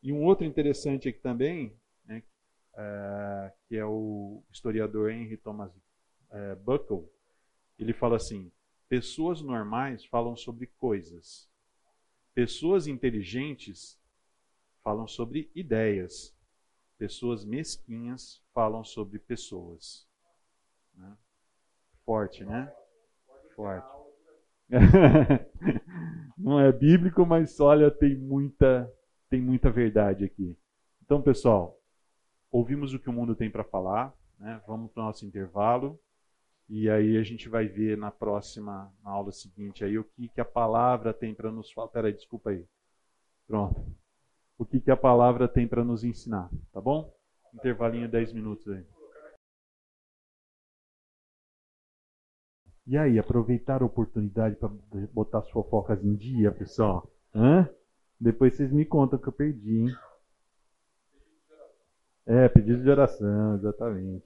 E um outro interessante aqui também, né, é, que é o historiador Henry Thomas é, Buckle, ele fala assim: pessoas normais falam sobre coisas, Pessoas inteligentes falam sobre ideias. Pessoas mesquinhas falam sobre pessoas. Né? Forte, né? Forte. (laughs) Não é bíblico, mas olha, tem muita, tem muita verdade aqui. Então, pessoal, ouvimos o que o mundo tem para falar. Né? Vamos para o nosso intervalo. E aí a gente vai ver na próxima na aula seguinte aí o que, que a palavra tem para nos falar. Peraí, desculpa aí. Pronto. O que, que a palavra tem para nos ensinar, tá bom? Intervalinho 10 minutos aí. E aí, aproveitar a oportunidade para botar as fofocas em dia, pessoal? Hã? Depois vocês me contam que eu perdi, hein? É, pedido de oração, exatamente.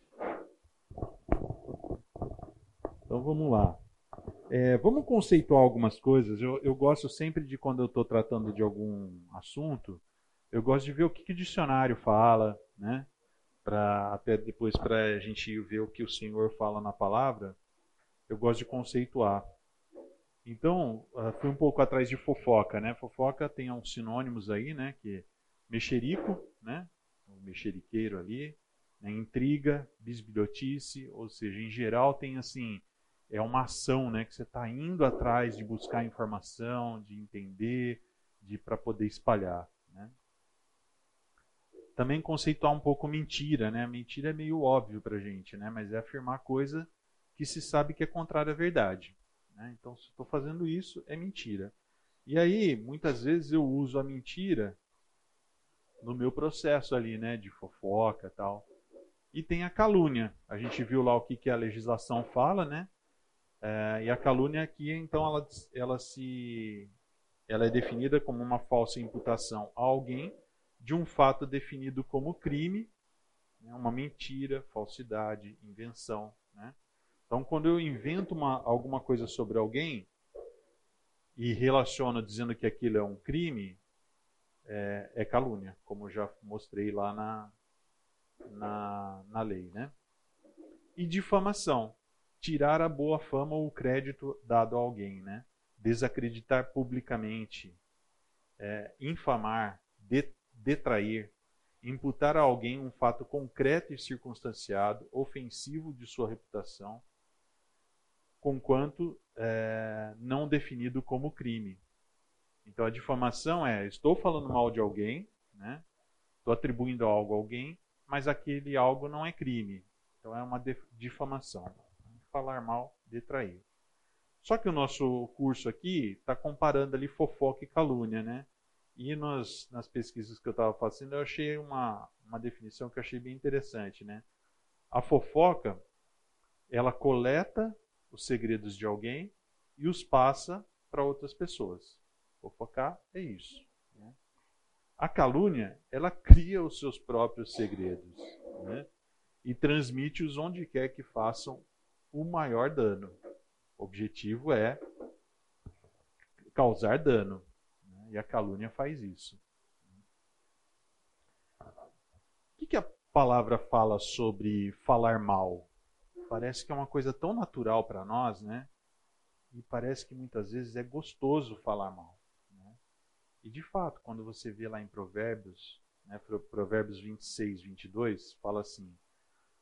Então vamos lá. É, vamos conceituar algumas coisas. Eu, eu gosto sempre de, quando eu estou tratando de algum assunto, eu gosto de ver o que, que o dicionário fala, né? Pra, até depois para a gente ver o que o Senhor fala na palavra. Eu gosto de conceituar. Então, uh, fui um pouco atrás de fofoca, né? Fofoca tem uns sinônimos aí, né? Que mexerico, né? O mexeriqueiro ali, Né? Intriga, bisbilhotice, ou seja, em geral tem assim, é uma ação né, que você está indo atrás de buscar informação, de entender, de para poder espalhar. Né? Também conceituar um pouco mentira. Né? Mentira é meio óbvio para gente, né? mas é afirmar coisa que se sabe que é contrária à verdade. Né? Então, se estou fazendo isso, é mentira. E aí, muitas vezes eu uso a mentira no meu processo ali, né, de fofoca tal. E tem a calúnia. A gente viu lá o que, que a legislação fala, né? É, e a calúnia aqui, então, ela, ela se, ela é definida como uma falsa imputação a alguém de um fato definido como crime, né, uma mentira, falsidade, invenção? Então, quando eu invento uma, alguma coisa sobre alguém e relaciono dizendo que aquilo é um crime, é, é calúnia, como já mostrei lá na, na, na lei. Né? E difamação, tirar a boa fama ou o crédito dado a alguém, né? desacreditar publicamente, é, infamar, de, detrair, imputar a alguém um fato concreto e circunstanciado, ofensivo de sua reputação, conquanto é, não definido como crime. Então a difamação é: estou falando mal de alguém, né? estou atribuindo algo a alguém, mas aquele algo não é crime. Então é uma difamação. Falar mal, detrair. Só que o nosso curso aqui está comparando ali fofoca e calúnia, né? E nas, nas pesquisas que eu estava fazendo, eu achei uma, uma definição que eu achei bem interessante, né? A fofoca, ela coleta os segredos de alguém e os passa para outras pessoas. Fofocar é isso. Né? A calúnia, ela cria os seus próprios segredos né? e transmite-os onde quer que façam o maior dano. O objetivo é causar dano. Né? E a calúnia faz isso. O que, que a palavra fala sobre falar mal? Parece que é uma coisa tão natural para nós, né? E parece que muitas vezes é gostoso falar mal. Né? E de fato, quando você vê lá em Provérbios, né, Provérbios 26, 22, fala assim: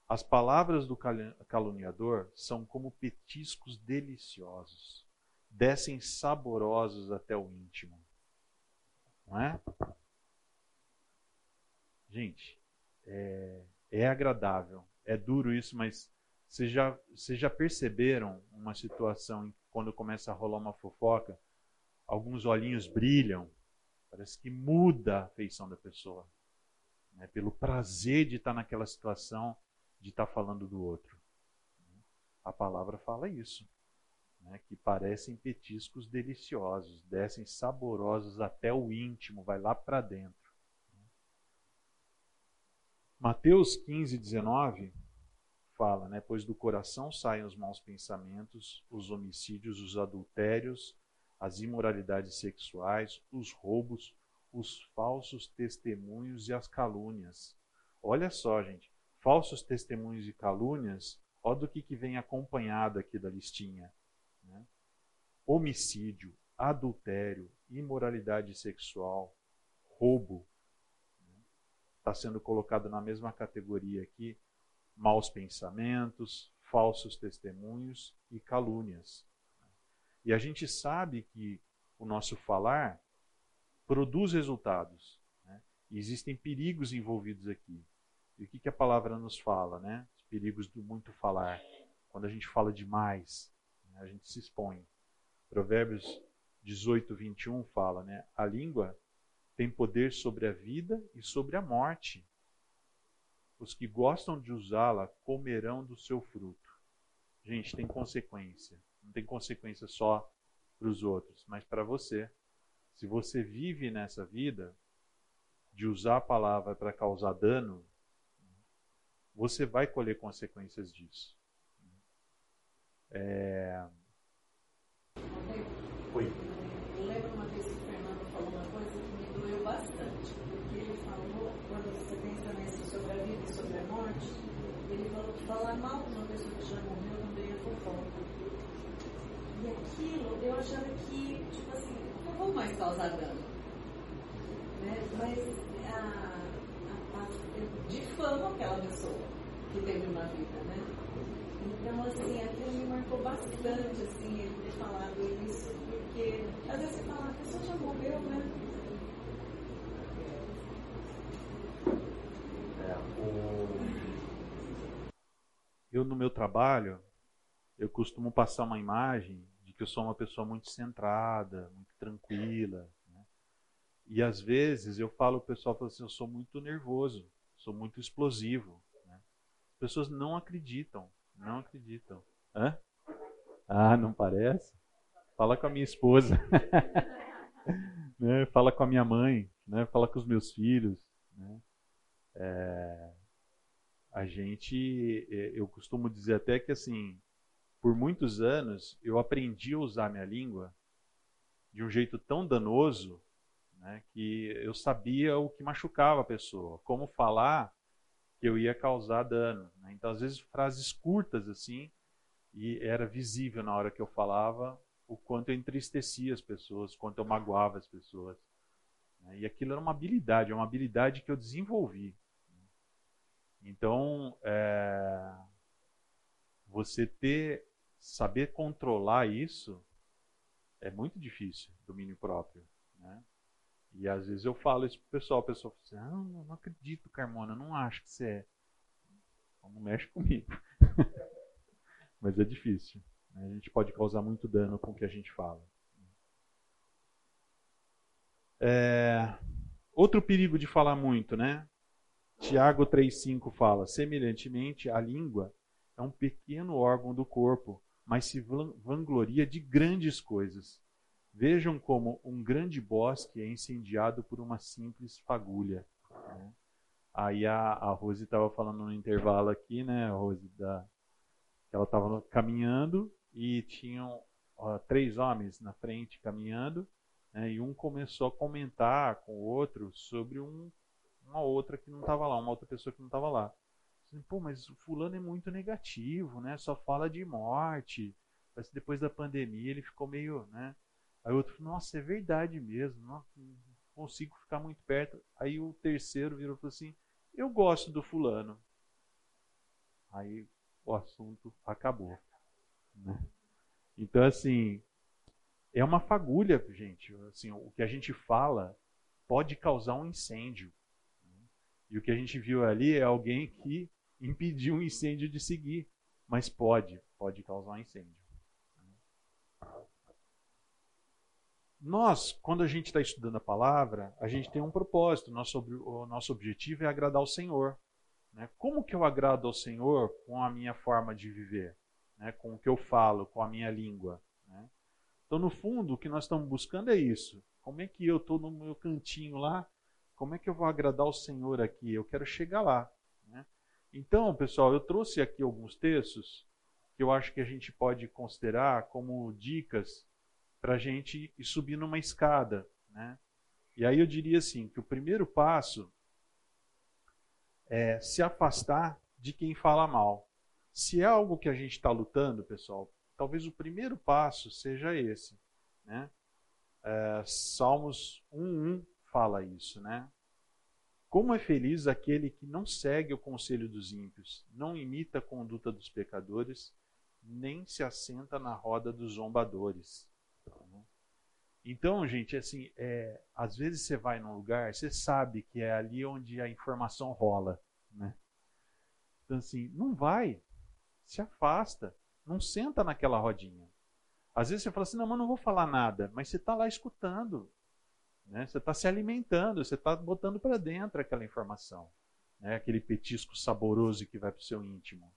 As palavras do caluniador são como petiscos deliciosos, descem saborosos até o íntimo. Não é? Gente, é, é agradável. É duro isso, mas vocês já, vocês já perceberam uma situação em que quando começa a rolar uma fofoca, alguns olhinhos brilham, parece que muda a feição da pessoa. Né? Pelo prazer de estar naquela situação, de estar falando do outro. A palavra fala isso. Né? Que parecem petiscos deliciosos, descem saborosos até o íntimo, vai lá para dentro. Mateus 15, 19 fala, né? Pois do coração saem os maus pensamentos, os homicídios, os adultérios, as imoralidades sexuais, os roubos, os falsos testemunhos e as calúnias. Olha só, gente, falsos testemunhos e calúnias, olha do que, que vem acompanhado aqui da listinha. Né? Homicídio, adultério, imoralidade sexual, roubo. Está né? sendo colocado na mesma categoria aqui maus pensamentos, falsos testemunhos e calúnias. E a gente sabe que o nosso falar produz resultados. Né? E existem perigos envolvidos aqui. E o que, que a palavra nos fala? Né? Os perigos do muito falar. Quando a gente fala demais, né? a gente se expõe. Provérbios 18, 21 fala: né? a língua tem poder sobre a vida e sobre a morte. Os que gostam de usá-la comerão do seu fruto. Gente, tem consequência. Não tem consequência só para os outros, mas para você. Se você vive nessa vida de usar a palavra para causar dano, você vai colher consequências disso. É... Oi. Falar mal de uma pessoa que já morreu também é fofoca. E aquilo, eu achava que, tipo assim, não vou mais causar dano. Né? Mas a, a, a difamo aquela pessoa que teve uma vida, né? Então, assim, até me marcou bastante, assim, ele ter falado isso, porque às vezes você fala, a pessoa já morreu, né? É, o... Eu, no meu trabalho, eu costumo passar uma imagem de que eu sou uma pessoa muito centrada, muito tranquila. Né? E às vezes eu falo, o pessoal fala assim, eu sou muito nervoso, sou muito explosivo. Né? As pessoas não acreditam, não acreditam. Hã? Ah, não parece? Fala com a minha esposa. (laughs) né? Fala com a minha mãe, né? fala com os meus filhos. Né? É, a gente, é, eu costumo dizer até que assim, por muitos anos eu aprendi a usar minha língua de um jeito tão danoso né, que eu sabia o que machucava a pessoa, como falar que eu ia causar dano. Né? Então, às vezes, frases curtas assim, e era visível na hora que eu falava o quanto eu entristecia as pessoas, o quanto eu magoava as pessoas. Né? E aquilo era uma habilidade, é uma habilidade que eu desenvolvi. Então, é, você ter, saber controlar isso é muito difícil, domínio próprio. Né? E às vezes eu falo isso pro pessoal, o pessoal fala assim, ah, não, não acredito, Carmona, não acho que você é. Então, não mexe (laughs) comigo. Mas é difícil. Né? A gente pode causar muito dano com o que a gente fala. É... Outro perigo de falar muito, né? Tiago 3,5 fala: semelhantemente, a língua é um pequeno órgão do corpo, mas se vangloria de grandes coisas. Vejam como um grande bosque é incendiado por uma simples fagulha. Né? Aí a, a Rose estava falando no intervalo aqui, né, Rose, da, ela estava caminhando e tinham ó, três homens na frente caminhando, né, e um começou a comentar com o outro sobre um uma outra que não estava lá, uma outra pessoa que não estava lá. Pô, mas o fulano é muito negativo, né? Só fala de morte. Parece que depois da pandemia ele ficou meio, né? Aí o outro nossa, é verdade mesmo, não consigo ficar muito perto. Aí o terceiro virou e falou assim, eu gosto do fulano. Aí o assunto acabou. Né? Então, assim, é uma fagulha, gente. Assim, o que a gente fala pode causar um incêndio. E o que a gente viu ali é alguém que impediu um incêndio de seguir, mas pode, pode causar um incêndio. Nós, quando a gente está estudando a palavra, a gente tem um propósito. Nosso, o nosso objetivo é agradar ao Senhor. Né? Como que eu agrado ao Senhor com a minha forma de viver? Né? Com o que eu falo, com a minha língua? Né? Então, no fundo, o que nós estamos buscando é isso. Como é que eu estou no meu cantinho lá, como é que eu vou agradar o Senhor aqui? Eu quero chegar lá. Né? Então, pessoal, eu trouxe aqui alguns textos que eu acho que a gente pode considerar como dicas para a gente ir subir numa escada. Né? E aí eu diria assim, que o primeiro passo é se afastar de quem fala mal. Se é algo que a gente está lutando, pessoal, talvez o primeiro passo seja esse. Né? É, Salmos 1.1 fala isso, né? Como é feliz aquele que não segue o conselho dos ímpios, não imita a conduta dos pecadores, nem se assenta na roda dos zombadores. Então, gente, assim, é, às vezes você vai num lugar, você sabe que é ali onde a informação rola, né? Então, assim, não vai, se afasta, não senta naquela rodinha. Às vezes você fala assim, não, mas não vou falar nada, mas você está lá escutando, né? Você está se alimentando, você está botando para dentro aquela informação, né? aquele petisco saboroso que vai para o seu íntimo.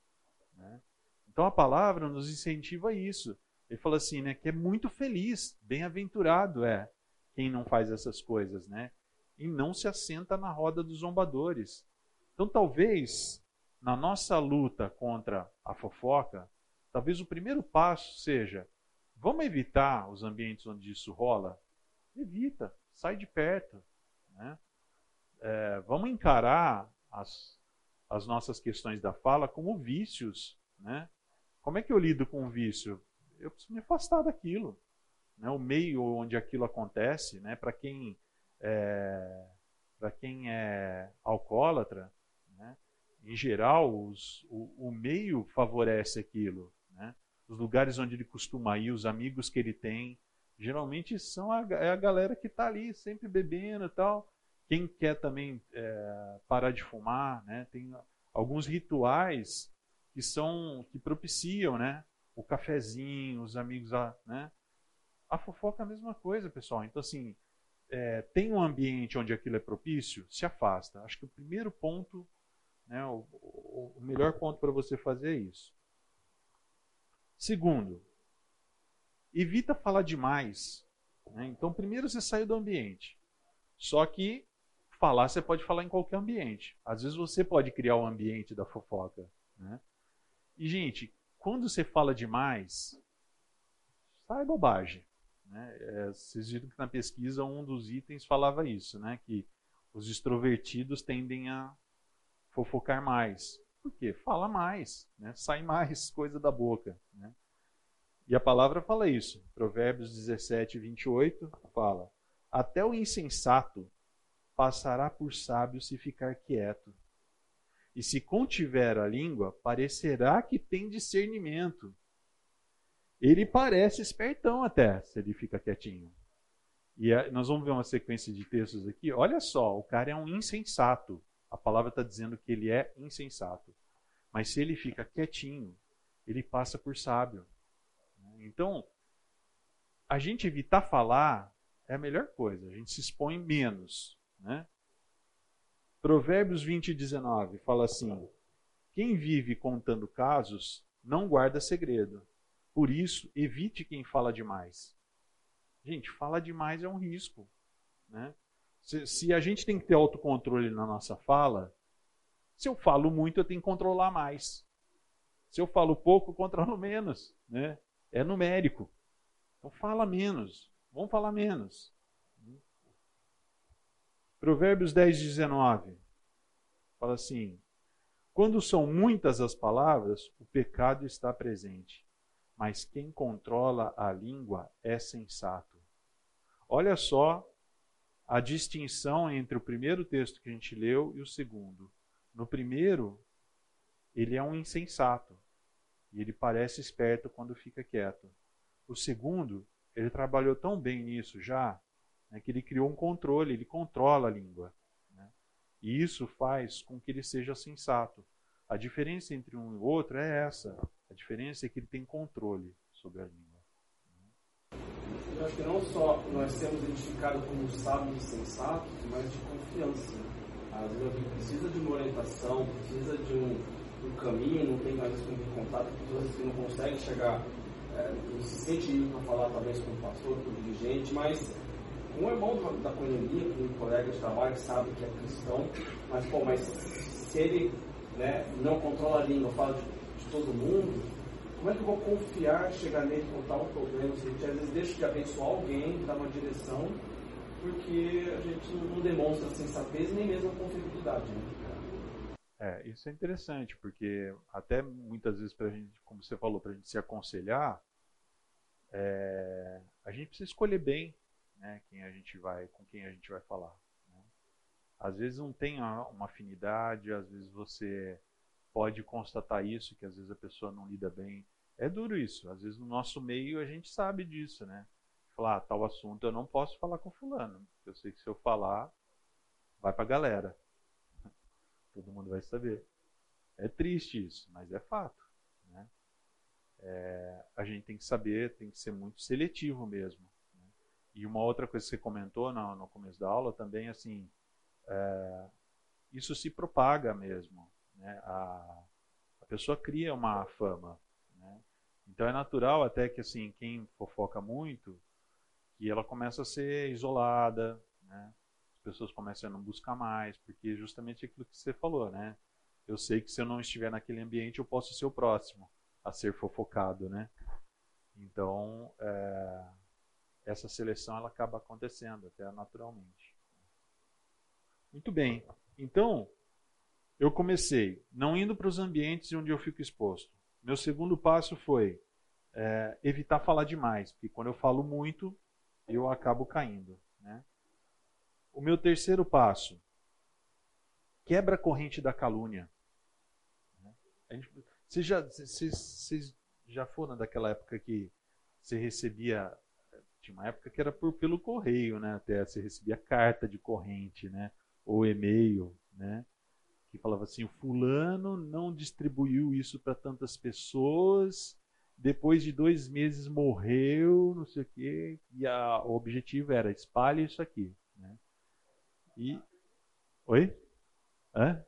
Né? Então a palavra nos incentiva a isso. Ele fala assim, né, que é muito feliz, bem-aventurado é quem não faz essas coisas, né? E não se assenta na roda dos zombadores. Então talvez na nossa luta contra a fofoca, talvez o primeiro passo seja: vamos evitar os ambientes onde isso rola? Evita sai de perto. Né? É, vamos encarar as, as nossas questões da fala como vícios. Né? Como é que eu lido com o vício? Eu preciso me afastar daquilo. Né? O meio onde aquilo acontece, né? para quem, é, quem é alcoólatra, né, em geral, os, o, o, meio favorece aquilo. Né? Os lugares onde ele costuma ir, os amigos que ele tem, geralmente são a, é a galera que está ali sempre bebendo e tal. Quem quer também é, parar de fumar, né? tem alguns rituais que são que propiciam, né? O cafezinho, os amigos, né? A fofoca é a mesma coisa, pessoal. Então, assim, é, tem um ambiente onde aquilo é propício, se afasta. Acho que o primeiro ponto, né, o, o melhor ponto para você fazer é isso. Segundo, evita falar demais. Né? Então, primeiro você sai do ambiente. Só que falar você pode falar em qualquer ambiente. Às vezes você pode criar o ambiente da fofoca. Né? E, gente, quando você fala demais, sai bobagem. Né? É, vocês viram que na pesquisa um dos itens falava isso, né? que os extrovertidos tendem a fofocar mais. Por quê? Fala mais, né? sai mais (laughs) coisa da boca. Né? E a palavra fala isso. Provérbios 17, 28 fala: Até o insensato passará por sábio se ficar quieto. E se contiver a língua, parecerá que tem discernimento. Ele parece espertão até, se ele fica quietinho. E nós vamos ver uma sequência de textos aqui. Olha só, o cara é um insensato. A palavra está dizendo que ele é insensato. Mas se ele fica quietinho, ele passa por sábio. Então, a gente evitar falar é a melhor coisa. A gente se expõe menos. Né? Provérbios 20, 19 fala assim: Quem vive contando casos não guarda segredo. Por isso, evite quem fala demais. Gente, fala demais é um risco. Né? Se, se, a gente tem que ter autocontrole na nossa fala, se eu falo muito, eu tenho que controlar mais. Se eu falo pouco, eu controlo menos. Né? É numérico. Então fala menos. Vamos falar menos. Provérbios 10, 19. Fala assim: Quando são muitas as palavras, o pecado está presente, mas quem controla a língua é sensato. Olha só a distinção entre o primeiro texto que a gente leu e o segundo. No primeiro, ele é um insensato e ele parece esperto quando fica quieto. O segundo, ele trabalhou tão bem nisso já né, que ele criou um controle, ele controla a língua. Né? E isso faz com que ele seja sensato. A diferença entre um e outro é essa. A diferença é que ele tem controle sobre a língua. Eu acho que não só nós sermos identificados como sábios e sensatos, mas de confiança. Às vezes alguém precisa de uma orientação, precisa de um, um caminho, não tem mais com que contato, pessoas que não conseguem chegar, é, não se sente livre para falar talvez com o pastor, com o dirigente, mas um irmão da coinonia, um colega de trabalho sabe que é cristão, mas, pô, mas se ele né, não controla a língua, fala de, de, todo mundo, como é que eu vou confiar, chegar nele contar um problema? Se a gente às vezes deixa de abençoar alguém, dar uma direção, porque a gente não demonstra sensatez nem mesmo a confiabilidade. Né? É, isso é interessante, porque até muitas vezes, pra gente, como você falou, para a gente se aconselhar, é, a gente precisa escolher bem né, quem a gente vai, com quem a gente vai falar. Né? Às vezes não tem uma afinidade, às vezes você pode constatar isso, que às vezes a pessoa não lida bem. É duro isso. Às vezes no nosso meio a gente sabe disso, né? Falar, ah, tal assunto eu não posso falar com fulano. Eu sei que se eu falar, vai pra galera. Todo mundo vai saber. É triste isso, mas é fato. Né? É, a gente tem que saber, tem que ser muito seletivo mesmo. E uma outra coisa que você comentou no, no começo da aula também, assim, é, isso se propaga mesmo. Né? A, a pessoa cria uma fama. Né? Então é natural até que assim quem fofoca muito, que ela começa a ser isolada, né? As pessoas começam a não buscar mais, porque justamente aquilo que você falou, né? Eu sei que se eu não estiver naquele ambiente, eu posso ser o próximo a ser fofocado, né? Então, é, essa seleção ela acaba acontecendo até naturalmente. Muito bem. Então, eu comecei não indo para os ambientes onde eu fico exposto. Meu segundo passo foi é, evitar falar demais, porque quando eu falo muito, eu acabo caindo. O meu terceiro passo, Quebra a corrente da calúnia. Vocês já, vocês já foram daquela época que você recebia. Tinha uma época que era por, pelo correio, né? Até você recebia carta de corrente, né? Ou e-mail, né? Que falava assim: o fulano não distribuiu isso para tantas pessoas, depois de dois meses morreu, não sei o quê, e a, o objetivo era espalhe isso aqui. E. Oi? Hã?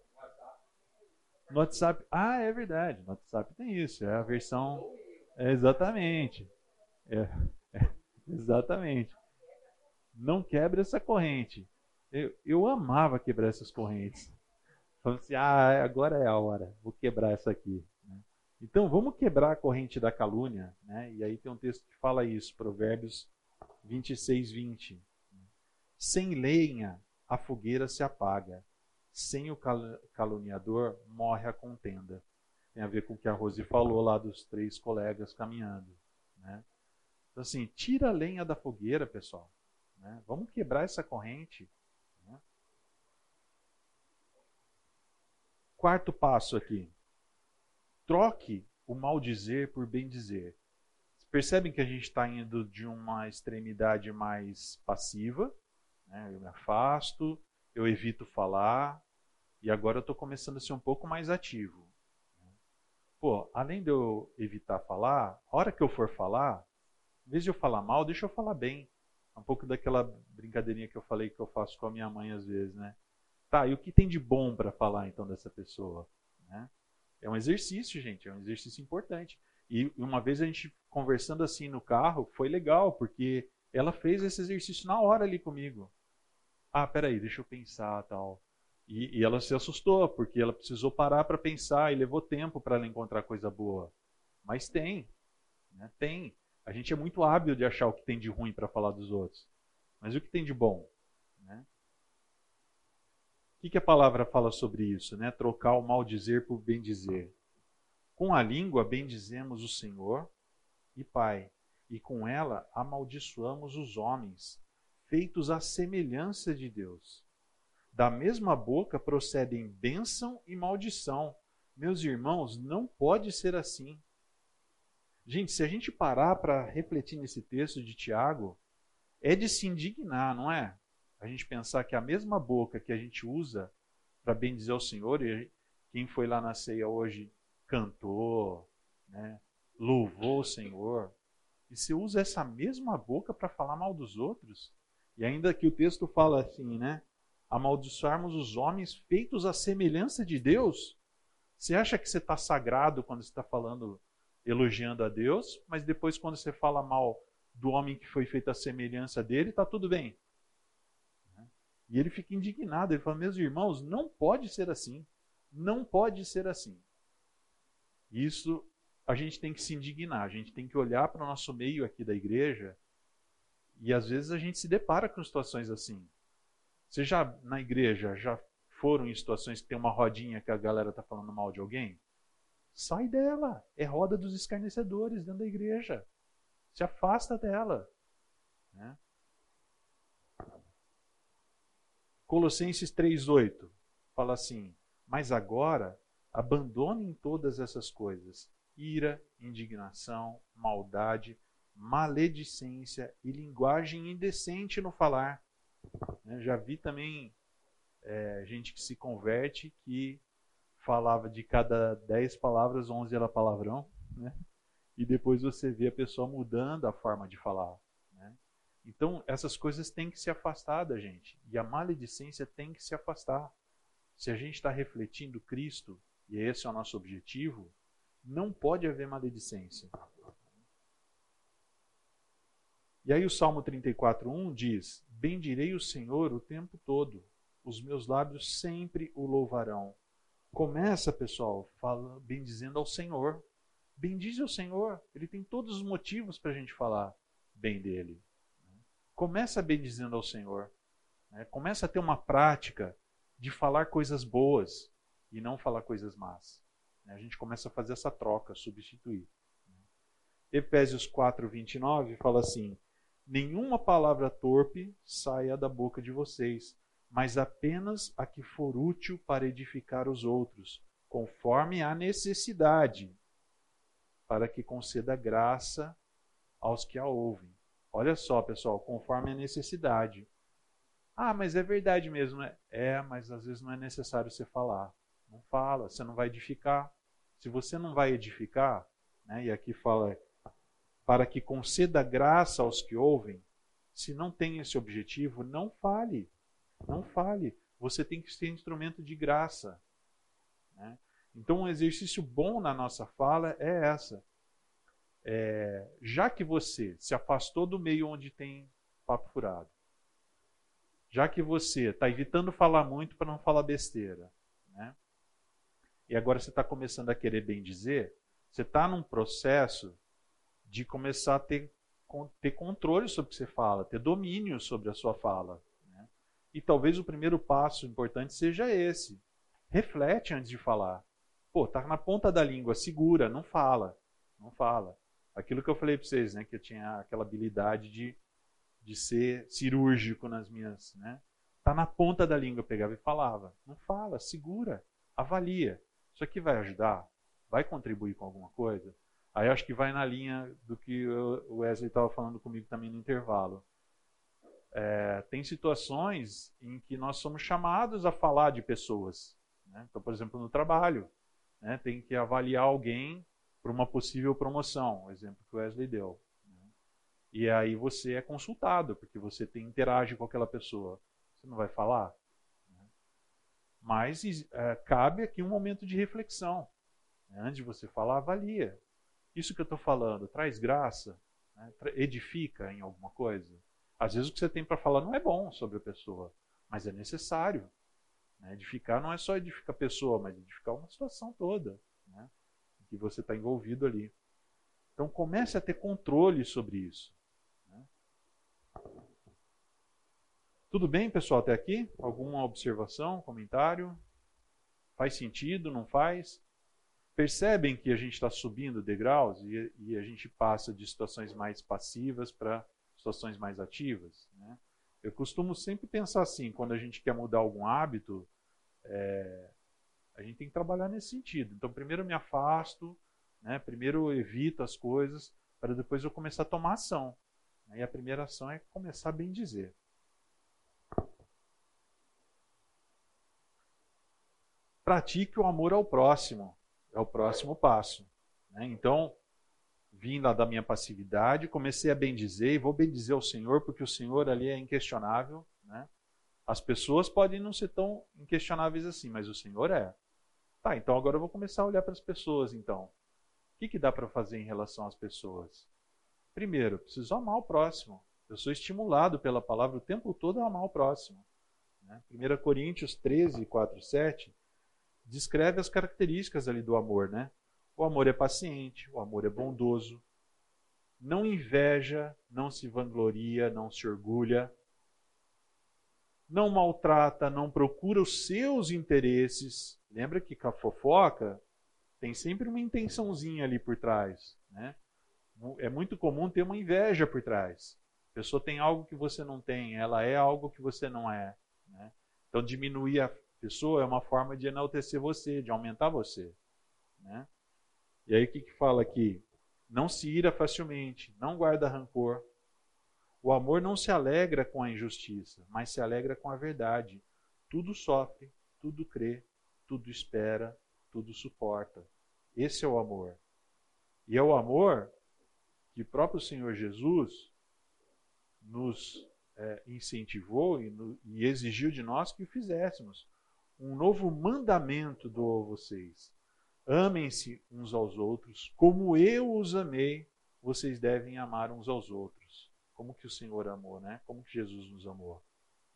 No WhatsApp. Ah, é verdade. No WhatsApp tem isso. É a versão. É, exatamente. É, é, exatamente. Não quebre essa corrente. Eu, eu amava quebrar essas correntes. Falando assim, ah, agora é a hora. Vou quebrar essa aqui. Né? Então, vamos quebrar a corrente da calúnia. Né? E aí tem um texto que fala isso. Provérbios 26, 20. Sem lenha, a fogueira se apaga sem o caluniador morre a contenda. Tem a ver com o que a Rose falou lá dos três colegas caminhando. Né? Então, assim, tira a lenha da fogueira, pessoal. Né? Vamos quebrar essa corrente. Né? Quarto passo aqui. Troque o mal dizer por bem dizer. Percebem que a gente está indo de uma extremidade mais passiva, né? eu me afasto, eu evito falar, e agora eu estou começando a ser um pouco mais ativo. Pô, além de eu evitar falar, a hora que eu for falar, em vez de eu falar mal, deixa eu falar bem. É um pouco daquela brincadeirinha que eu falei que eu faço com a minha mãe às vezes, né? Tá, e o que tem de bom para falar então dessa pessoa? Né? É um exercício, gente, é um exercício importante. E uma vez a gente conversando assim no carro, foi legal, porque ela fez esse exercício na hora ali comigo. Ah, peraí, deixa eu pensar tal. E, e, ela se assustou, porque ela precisou parar para pensar e levou tempo para ela encontrar coisa boa. Mas tem, né? tem. A gente é muito hábil de achar o que tem de ruim para falar dos outros. Mas o que tem de bom? Né? O que, que a palavra fala sobre isso? Né? Trocar o mal dizer por bem dizer. Com a língua bendizemos o Senhor e Pai, e com ela amaldiçoamos os homens, feitos à semelhança de Deus. Da mesma boca procedem bênção e maldição. Meus irmãos, não pode ser assim. Gente, se a gente parar para refletir nesse texto de Tiago, é de se indignar, não é? A gente pensar que a mesma boca que a gente usa para bendizer o Senhor, e quem foi lá na ceia hoje cantou, né, louvou o Senhor, e você usa essa mesma boca para falar mal dos outros, e ainda que o texto fala assim, né? amaldiçoarmos os homens feitos à semelhança de Deus? Você acha que você está sagrado quando você está falando, elogiando a Deus, mas depois, quando você fala mal do homem que foi feito à semelhança dele, está tudo bem? E ele fica indignado, ele fala: Meus irmãos, não pode ser assim. Não pode ser assim. Isso a gente tem que se indignar, a gente tem que olhar para o nosso meio aqui da igreja e às vezes a gente se depara com situações assim. Você já na igreja já foram em situações que tem uma rodinha que a galera está falando mal de alguém? Sai dela. É roda dos escarnecedores dentro da igreja. Se afasta dela. Né? Colossenses 3,8 fala assim: Mas agora abandonem todas essas coisas: ira, indignação, maldade, maledicência e linguagem indecente no falar né? Já vi também é, gente que se converte que falava de cada dez palavras, onze era palavrão, né? e depois você vê a pessoa mudando a forma de falar. Né? Então, essas coisas têm que se afastar da gente, e a maledicência tem que se afastar. Se a gente está refletindo Cristo, e esse é o nosso objetivo, não pode haver maledicência. E aí o Salmo 34:1 diz: Bendirei o Senhor o tempo todo, os meus lábios sempre o louvarão. Começa, pessoal, fala, bendizendo ao Senhor. Bendize ao Senhor, ele tem todos os motivos para a gente falar bem dele. Começa bendizendo ao Senhor. Né? Começa a ter uma prática de falar coisas boas e não falar coisas más. Né? A gente começa a fazer essa troca, substituir. Efésios 4, 29 fala assim: nenhuma palavra torpe saia da boca de vocês, mas apenas a que for útil para edificar os outros, conforme a necessidade, para que conceda graça aos que a ouvem. Olha só, pessoal, conforme a necessidade. Ah, mas é verdade mesmo. Né? É, mas às vezes não é necessário você falar. Não fala, você não vai edificar. Se você não vai edificar, né, e aqui fala para que conceda graça aos que ouvem, se não tem esse objetivo, não fale. Não fale. Você tem que ser instrumento de graça. Né? Então, um exercício bom na nossa fala é essa. É, já que você se afastou do meio onde tem papo furado, já que você está evitando falar muito para não falar besteira, né? E agora você está começando a querer bem dizer, você está num processo de começar a ter, ter controle sobre o que você fala, ter domínio sobre a sua fala. Né? E talvez o primeiro passo importante seja esse. Reflete antes de falar. Pô, tá na ponta da língua, segura, não fala. Não fala. Aquilo que eu falei para vocês, né, que eu tinha aquela habilidade de, de ser cirúrgico nas minhas, né? Tá na ponta da língua, eu pegava e falava. Não fala, segura, avalia. Isso aqui vai ajudar? Vai contribuir com alguma coisa? Aí acho que vai na linha do que o Wesley estava falando comigo também no intervalo. É, tem situações em que nós somos chamados a falar de pessoas. Né? Então, por exemplo, no trabalho, né? tem que avaliar alguém para uma possível promoção, o exemplo que o Wesley deu. Né? E aí você é consultado, porque você tem, interage com aquela pessoa. Você não vai falar? Mas é, cabe aqui um momento de reflexão. Né? Antes de você falar, avalia. Isso que eu estou falando traz graça? Né? Edifica em alguma coisa? Às vezes o que você tem para falar não é bom sobre a pessoa, mas é necessário. Né? Edificar não é só edificar a pessoa, mas edificar uma situação toda né? que você está envolvido ali. Então comece a ter controle sobre isso. Tudo bem, pessoal, até aqui? Alguma observação, comentário? Faz sentido? Não faz? percebem que a gente está subindo degraus e, e, a gente passa de situações mais passivas para situações mais ativas. Né? Eu costumo sempre pensar assim, quando a gente quer mudar algum hábito, é, a gente tem que trabalhar nesse sentido. Então, primeiro eu me afasto, né? primeiro eu evito as coisas, para depois eu começar a tomar ação. E a primeira ação é começar a bem dizer. Pratique o amor ao próximo. É o próximo passo. Né? Então, vim lá da minha passividade, comecei a bendizer e vou bendizer ao Senhor, porque o Senhor ali é inquestionável. Né? As pessoas podem não ser tão inquestionáveis assim, mas o Senhor é. Tá, então agora eu vou começar a olhar para as pessoas, então. O que, que dá para fazer em relação às pessoas? Primeiro, preciso amar o próximo. Eu sou estimulado pela palavra o tempo todo a amar o próximo. Né? 1 Coríntios 13, 4, 7 descreve as características ali do amor, né? O amor é paciente, o amor é bondoso, não inveja, não se vangloria, não se orgulha, não maltrata, não procura os seus interesses. Lembra que com a fofoca tem sempre uma intençãozinha ali por trás, né? É muito comum ter uma inveja por trás. A pessoa tem algo que você não tem, ela é algo que você não é. Né? Então, diminuir a pessoa é uma forma de enaltecer você, de aumentar você. Né? E aí o que, que fala aqui? Não se ira facilmente, não guarda rancor. O amor não se alegra com a injustiça, mas se alegra com a verdade. Tudo sofre, tudo crê, tudo espera, tudo suporta. Esse é o amor. E é o amor que o próprio Senhor Jesus nos é, incentivou e, no, e exigiu de nós que o fizéssemos um novo mandamento dou a vocês. Amem-se uns aos outros, como eu os amei, vocês devem amar uns aos outros. Como que o Senhor amou, né? Como que Jesus nos amou,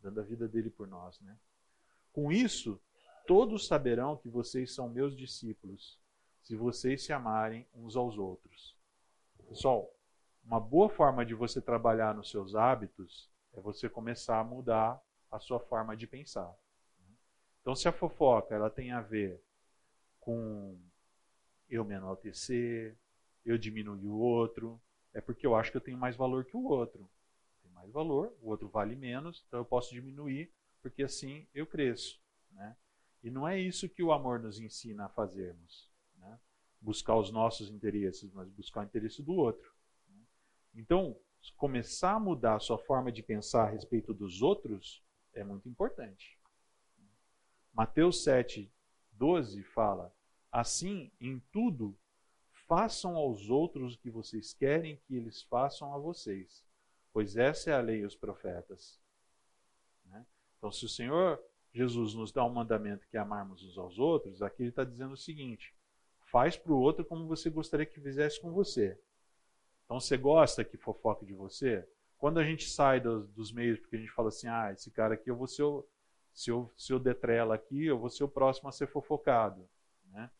dando a vida dele por nós, né? Com isso, todos saberão que vocês são meus discípulos, se vocês se amarem uns aos outros. Pessoal, uma boa forma de você trabalhar nos seus hábitos é você começar a mudar a sua forma de pensar. Então, se a fofoca ela tem a ver com eu me enaltecer, eu diminuir o outro, é porque eu acho que eu tenho mais valor que o outro. Tem mais valor, o outro vale menos, então eu posso diminuir porque assim eu cresço. Né? E não é isso que o amor nos ensina a fazermos. Né? Buscar os nossos interesses, mas buscar o interesse do outro. Né? Então, começar a mudar a sua forma de pensar a respeito dos outros é muito importante. Mateus 7, 12 fala: Assim, em tudo, façam aos outros o que vocês querem que eles façam a vocês, pois essa é a lei e os profetas. Né? Então, se o Senhor Jesus nos dá um mandamento que é amarmos uns aos outros, aqui ele está dizendo o seguinte: faz para o outro como você gostaria que fizesse com você. Então, você gosta que fofoque de você? Quando a gente sai dos, dos meios, porque a gente fala assim, ah, esse cara aqui eu vou ser o, se eu, se eu detrela aqui, eu vou ser o próximo a ser fofocado. Né?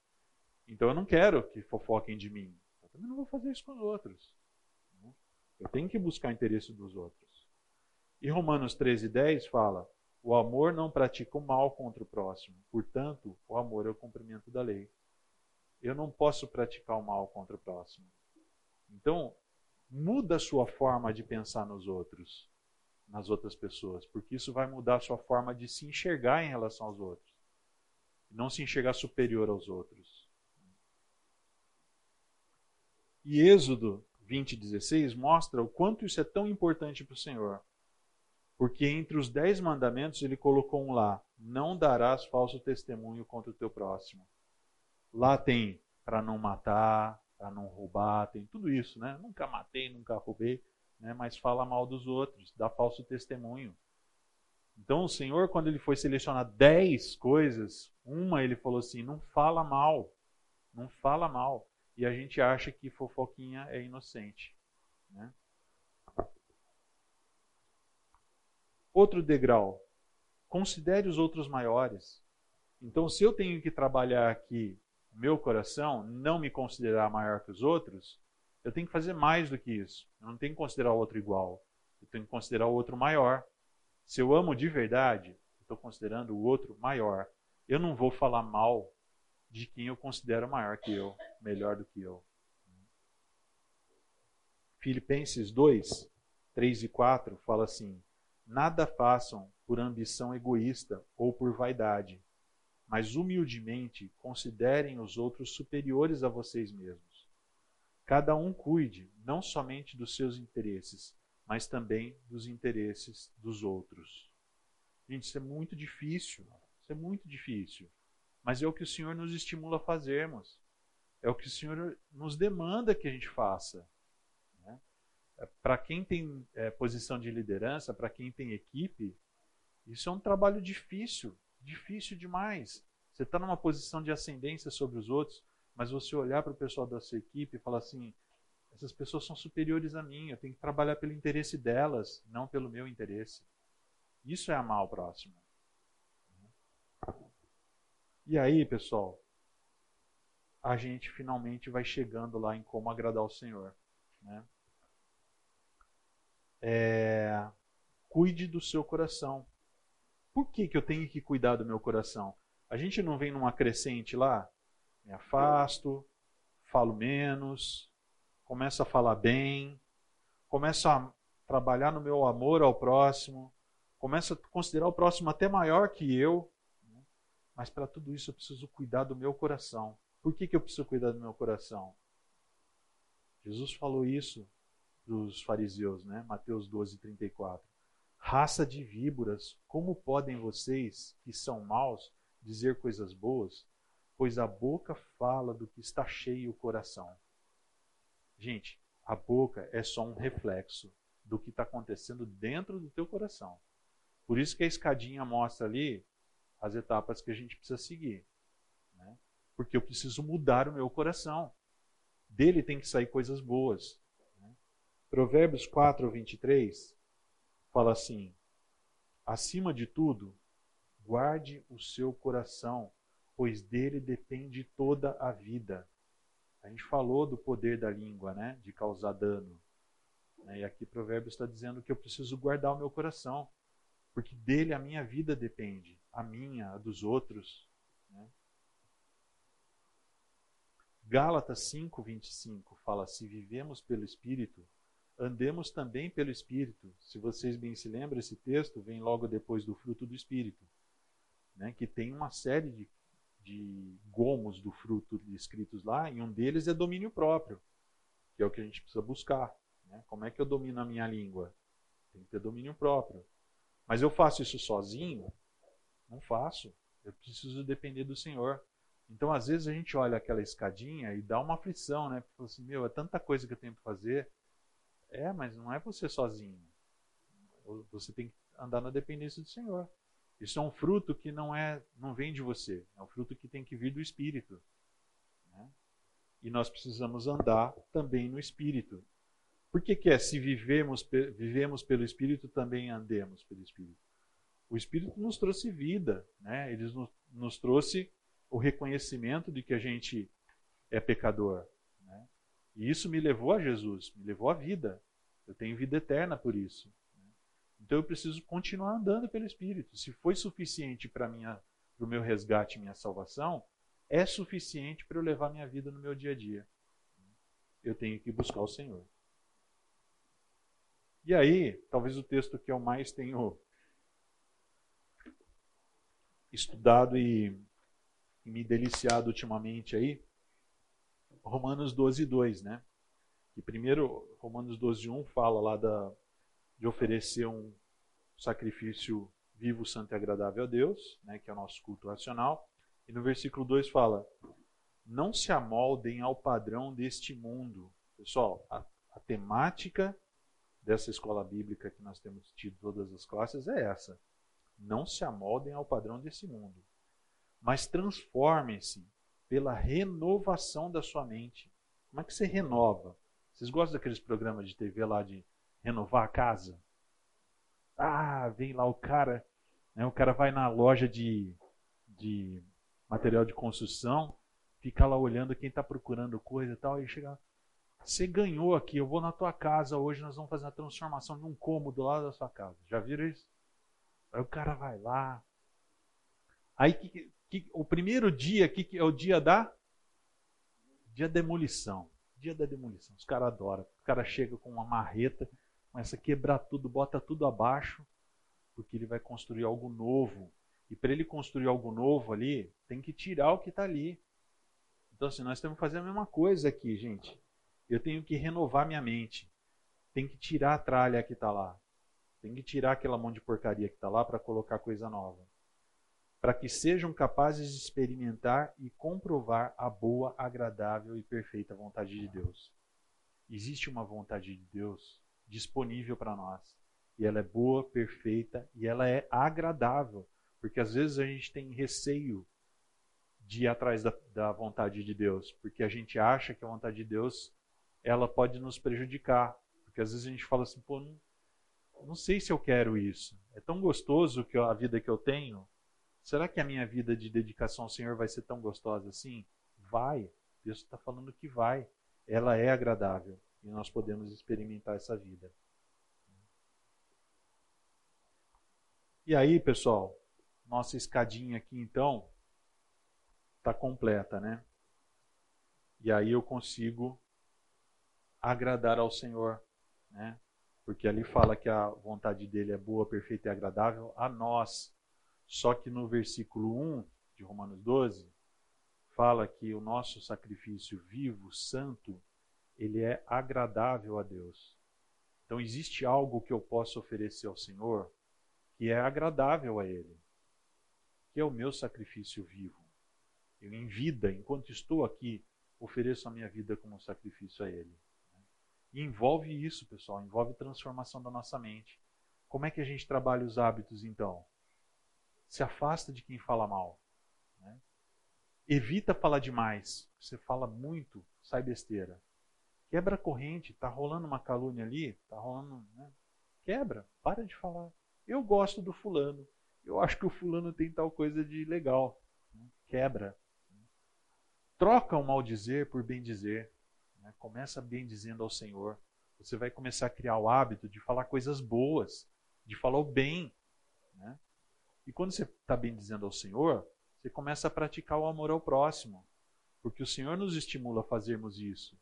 Então eu não quero que fofoquem de mim. Eu também não vou fazer isso com os outros. Né? Eu tenho que buscar interesse dos outros. E Romanos 13, 10 fala: o amor não pratica o mal contra o próximo. Portanto, o amor é o cumprimento da lei. Eu não posso praticar o mal contra o próximo. Então, muda a sua forma de pensar nos outros nas outras pessoas, porque isso vai mudar a sua forma de se enxergar em relação aos outros. Não se enxergar superior aos outros. E Êxodo 20:16 mostra o quanto isso é tão importante para o Senhor. Porque entre os dez mandamentos ele colocou um lá: não darás falso testemunho contra o teu próximo. Lá tem para não matar, para não roubar, tem tudo isso, né? Nunca matei, nunca roubei né, mas fala mal dos outros, dá falso testemunho. Então o Senhor, quando ele foi selecionar dez coisas, uma ele falou assim: não fala mal, não fala mal. E a gente acha que fofoquinha é inocente. Né? Outro degrau, considere os outros maiores. Então, se eu tenho que trabalhar aqui meu coração, não me considerar maior que os outros, eu tenho que fazer mais do que isso. Eu não tenho que considerar o outro igual. Eu tenho que considerar o outro maior. Se eu amo de verdade, estou considerando o outro maior. Eu não vou falar mal de quem eu considero maior que eu, melhor do que eu. Filipenses 2, 3 e 4 fala assim: Nada façam por ambição egoísta ou por vaidade, mas humildemente considerem os outros superiores a vocês mesmos. Cada um cuide não somente dos seus interesses, mas também dos interesses dos outros. Gente, isso é muito difícil. Isso é muito difícil. Mas é o que o Senhor nos estimula a fazermos. É o que o Senhor nos demanda que a gente faça. Né? É, para quem tem é, posição de liderança, para quem tem equipe, isso é um trabalho difícil, difícil demais. Você está numa posição de ascendência sobre os outros, mas você olhar para o pessoal da sua equipe e falar assim: essas pessoas são superiores a mim, eu tenho que trabalhar pelo interesse delas, não pelo meu interesse. Isso é amar o próximo. E aí, pessoal, a gente finalmente vai chegando lá em como agradar o Senhor. Né? É, cuide do seu coração. Por que, que eu tenho que cuidar do meu coração? A gente não vem numa crescente lá? Me afasto, falo menos, começo a falar bem, começo a trabalhar no meu amor ao próximo, começo a considerar o próximo até maior que eu. Né? Mas para tudo isso eu preciso cuidar do meu coração. Por que, que eu preciso cuidar do meu coração? Jesus falou isso para os fariseus, né? Mateus 12, 34. Raça de víboras, como podem vocês, que são maus, dizer coisas boas? Pois a boca fala do que está cheio o coração. Gente, a boca é só um reflexo do que está acontecendo dentro do teu coração. Por isso que a escadinha mostra ali as etapas que a gente precisa seguir. Né? Porque eu preciso mudar o meu coração. Dele tem que sair coisas boas. Né? Provérbios 4, 23 fala assim: Acima de tudo, guarde o seu coração, pois dele depende toda a vida. A gente falou do poder da língua, né, de causar dano. Né, e aqui Provérbios está dizendo que eu preciso guardar o meu coração, porque dele a minha vida depende, a minha, a dos outros. Né? Gálatas 5, 25 fala: Se vivemos pelo Espírito, andemos também pelo Espírito. Se vocês bem se lembram, esse texto vem logo depois do fruto do Espírito, né, que tem uma série de, de gomos do fruto descritos lá, e um deles é domínio próprio, que é o que a gente precisa buscar. Né? Como é que eu domino a minha língua? Tem que ter domínio próprio. Mas eu faço isso sozinho? Não faço. Eu preciso depender do Senhor. Então, às vezes, a gente olha aquela escadinha e dá uma aflição, né? Fala assim, meu, é tanta coisa que eu tenho para fazer. É, mas não é você sozinho. Você tem que andar na dependência do Senhor. Isso é um fruto que não é, não vem de você. É um fruto que tem que vir do Espírito. Né? E nós precisamos andar também no Espírito. Por que, que é se vivemos, vivemos pelo Espírito, também andemos pelo Espírito? O Espírito nos trouxe vida, né? ele nos, nos trouxe o reconhecimento de que a gente é pecador. Né? E isso me levou a Jesus, me levou à vida. Eu tenho vida eterna por isso. Então eu preciso continuar andando pelo Espírito. Se foi suficiente para o meu resgate e minha salvação, é suficiente para eu levar minha vida no meu dia a dia. Eu tenho que buscar o Senhor. E aí, talvez o texto que eu mais tenho estudado e, e me deliciado ultimamente aí, Romanos 12, 2, né? Que primeiro, Romanos 12, 1 fala lá da, de oferecer um sacrifício vivo, santo e agradável a Deus, né, que é o nosso culto racional. E no versículo 2 fala: Não se amoldem ao padrão deste mundo. Pessoal, a, a temática dessa escola bíblica que nós temos tido todas as classes é essa. Não se amoldem ao padrão desse mundo, mas transformem-se pela renovação da sua mente. Como é que você renova? Vocês gostam daqueles programas de TV lá de renovar a casa? Ah, vem lá o cara, né, o cara vai na loja de, de material de construção, fica lá olhando quem está procurando coisa e tal, e chega você ganhou aqui, eu vou na tua casa hoje, nós vamos fazer a transformação de um cômodo lá da sua casa. Já viram isso? Aí o cara vai lá. Aí que, que, o primeiro dia que, que é o dia da dia da demolição. Dia da demolição. Os caras adoram. O cara chega com uma marreta, começa a quebrar tudo, bota tudo abaixo, porque ele vai construir algo novo. E para ele construir algo novo ali, tem que tirar o que está ali. Então, assim, nós temos que fazer a mesma coisa aqui, gente. Eu tenho que renovar minha mente. Tem que tirar a tralha que está lá. Tem que tirar aquela mão de porcaria que está lá para colocar coisa nova. Para que sejam capazes de experimentar e comprovar a boa, agradável e perfeita vontade de Deus. Existe uma vontade de Deus disponível para nós. E ela é boa, perfeita e ela é agradável. Porque às vezes a gente tem receio de ir atrás da, da vontade de Deus. Porque a gente acha que a vontade de Deus ela pode nos prejudicar. Porque às vezes a gente fala assim, pô, não, não sei se eu quero isso. É tão gostoso que a vida que eu tenho. Será que a minha vida de dedicação ao Senhor vai ser tão gostosa assim? Vai. Deus está falando que vai. Ela é agradável e nós podemos experimentar essa vida. E aí, pessoal, nossa escadinha aqui então está completa, né? E aí eu consigo agradar ao Senhor, né? Porque ali fala que a vontade dele é boa, perfeita e agradável a nós. Só que no versículo 1 de Romanos 12 fala que o nosso sacrifício vivo, santo, ele é agradável a Deus. Então existe algo que eu posso oferecer ao Senhor que é agradável a ele, que é o meu sacrifício vivo. Eu em vida, enquanto estou aqui, ofereço a minha vida como sacrifício a ele. E envolve isso, pessoal, envolve transformação da nossa mente. Como é que a gente trabalha os hábitos, então? Se afasta de quem fala mal. Né? Evita falar demais. Você fala muito, sai besteira. Quebra a corrente, tá rolando uma calúnia ali, tá rolando. Né? Quebra, para de falar. Eu gosto do fulano. Eu acho que o fulano tem tal coisa de legal. Né? Quebra. Troca o mal dizer por bem dizer. Né? Começa bem dizendo ao Senhor. Você vai começar a criar o hábito de falar coisas boas, de falar o bem. Né? E quando você está bem dizendo ao Senhor, você começa a praticar o amor ao próximo. Porque o Senhor nos estimula a fazermos isso.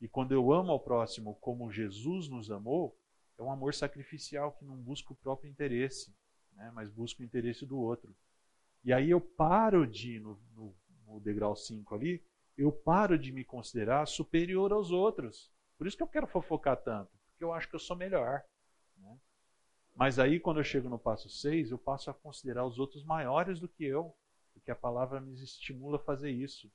E quando eu amo ao próximo como Jesus nos amou, é um amor sacrificial que não busca o próprio interesse, né, mas busca o interesse do outro. E aí eu paro de, no, no, no degrau 5 ali, eu paro de me considerar superior aos outros. Por isso que eu quero fofocar tanto, porque eu acho que eu sou melhor. Né? Mas aí, quando eu chego no passo 6, eu passo a considerar os outros maiores do que eu, porque a palavra me estimula a fazer isso.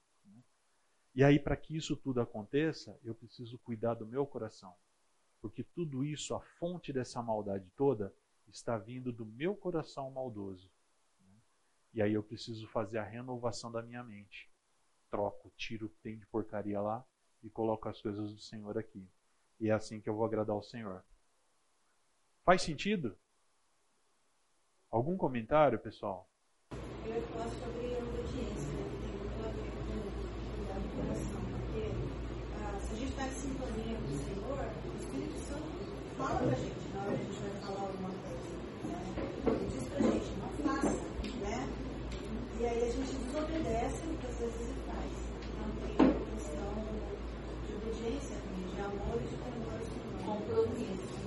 E aí, para que isso tudo aconteça, eu preciso cuidar do meu coração. Porque tudo isso, a fonte dessa maldade toda, está vindo do meu coração maldoso. E aí eu preciso fazer a renovação da minha mente. Troco, tiro o que tem de porcaria lá e coloco as coisas do Senhor aqui. E é assim que eu vou agradar o Senhor. Faz sentido? Algum comentário, pessoal? Eu posso sobre a obediência, né? que tem muito a ver com cuidar do coração, porque ah, se a gente está em sintonia com o Senhor, o Espírito Santo fala pra gente na hora que a gente vai falar alguma coisa. Né? Ele diz pra gente, não faça, né? E aí a gente desobedece muitas vezes e faz. Então tem uma questão de obediência também, de amor e de temor ao Senhor. Compromisso.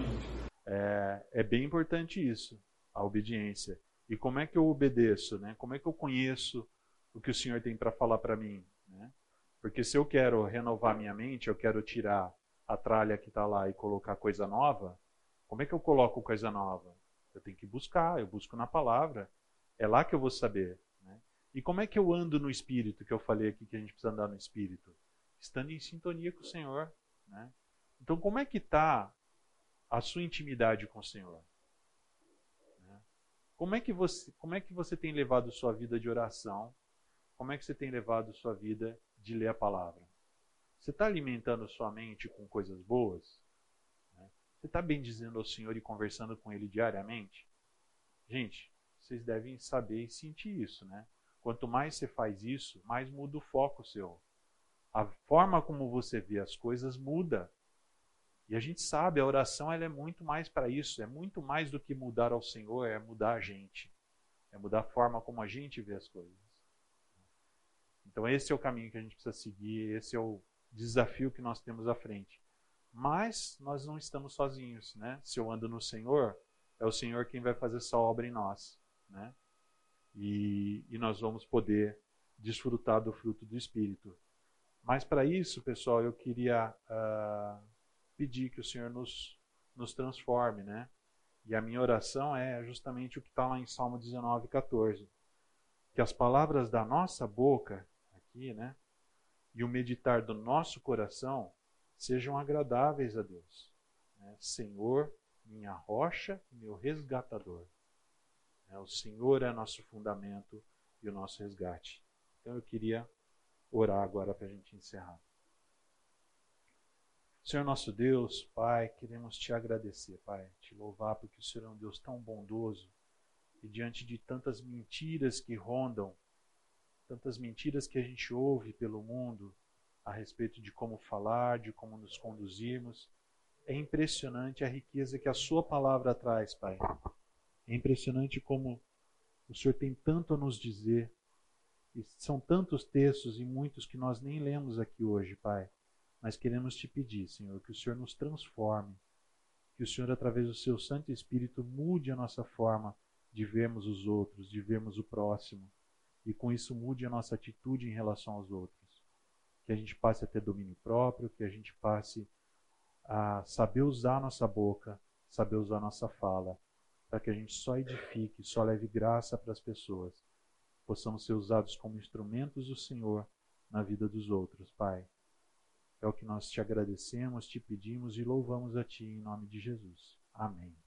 Exatamente. É, é bem importante isso, a obediência. E como é que eu obedeço? Né? Como é que eu conheço o que o Senhor tem para falar para mim? Né? Porque se eu quero renovar minha mente, eu quero tirar a tralha que está lá e colocar coisa nova, como é que eu coloco coisa nova? Eu tenho que buscar, eu busco na palavra. É lá que eu vou saber. Né? E como é que eu ando no Espírito, que eu falei aqui que a gente precisa andar no Espírito? Estando em sintonia com o Senhor. Né? Então, como é que está a sua intimidade com o Senhor? Né? Como é que você, como é que você tem levado sua vida de oração? Como é que você tem levado sua vida de ler a palavra? Você está alimentando sua mente com coisas boas? Né? Você está bem dizendo ao Senhor e conversando com Ele diariamente? Gente, vocês devem saber e sentir isso, né? Quanto mais você faz isso, mais muda o foco seu. A forma como você vê as coisas muda. E a gente sabe, a oração ela é muito mais para isso, é muito mais do que mudar ao Senhor, é mudar a gente. É mudar a forma como a gente vê as coisas. Então esse é o caminho que a gente precisa seguir, esse é o desafio que nós temos à frente. Mas nós não estamos sozinhos, né? Se eu ando no Senhor, é o Senhor quem vai fazer essa obra em nós, né? E, e nós vamos poder desfrutar do fruto do Espírito. Mas para isso, pessoal, eu queria uh, pedir que o Senhor nos, nos transforme, né? E a minha oração é justamente o que está lá em Salmo 19, 14. Que as palavras da nossa boca, aqui, né? E o meditar do nosso coração sejam agradáveis a Deus. Né? Senhor, minha rocha meu resgatador. Né? O Senhor é nosso fundamento e o nosso resgate. Então eu queria orar agora para a gente encerrar. Senhor nosso Deus, Pai, queremos te agradecer, Pai, te louvar porque o Senhor é um Deus tão bondoso e diante de tantas mentiras que rondam, tantas mentiras que a gente ouve pelo mundo a respeito de como falar, de como nos conduzirmos, é impressionante a riqueza que a Sua palavra traz, Pai. É impressionante como o Senhor tem tanto a nos dizer. E são tantos textos e muitos que nós nem lemos aqui hoje, Pai mas queremos te pedir, Senhor, que o Senhor nos transforme, que o Senhor, através do seu Santo Espírito, mude a nossa forma de vermos os outros, de vermos o próximo, e com isso mude a nossa atitude em relação aos outros. Que a gente passe a ter domínio próprio, que a gente passe a saber usar a nossa boca, saber usar a nossa fala, para que a gente só edifique, só leve graça para as pessoas, possamos ser usados como instrumentos do Senhor na vida dos outros, Pai. É o que nós te agradecemos, te pedimos e louvamos a Ti em nome de Jesus. Amém.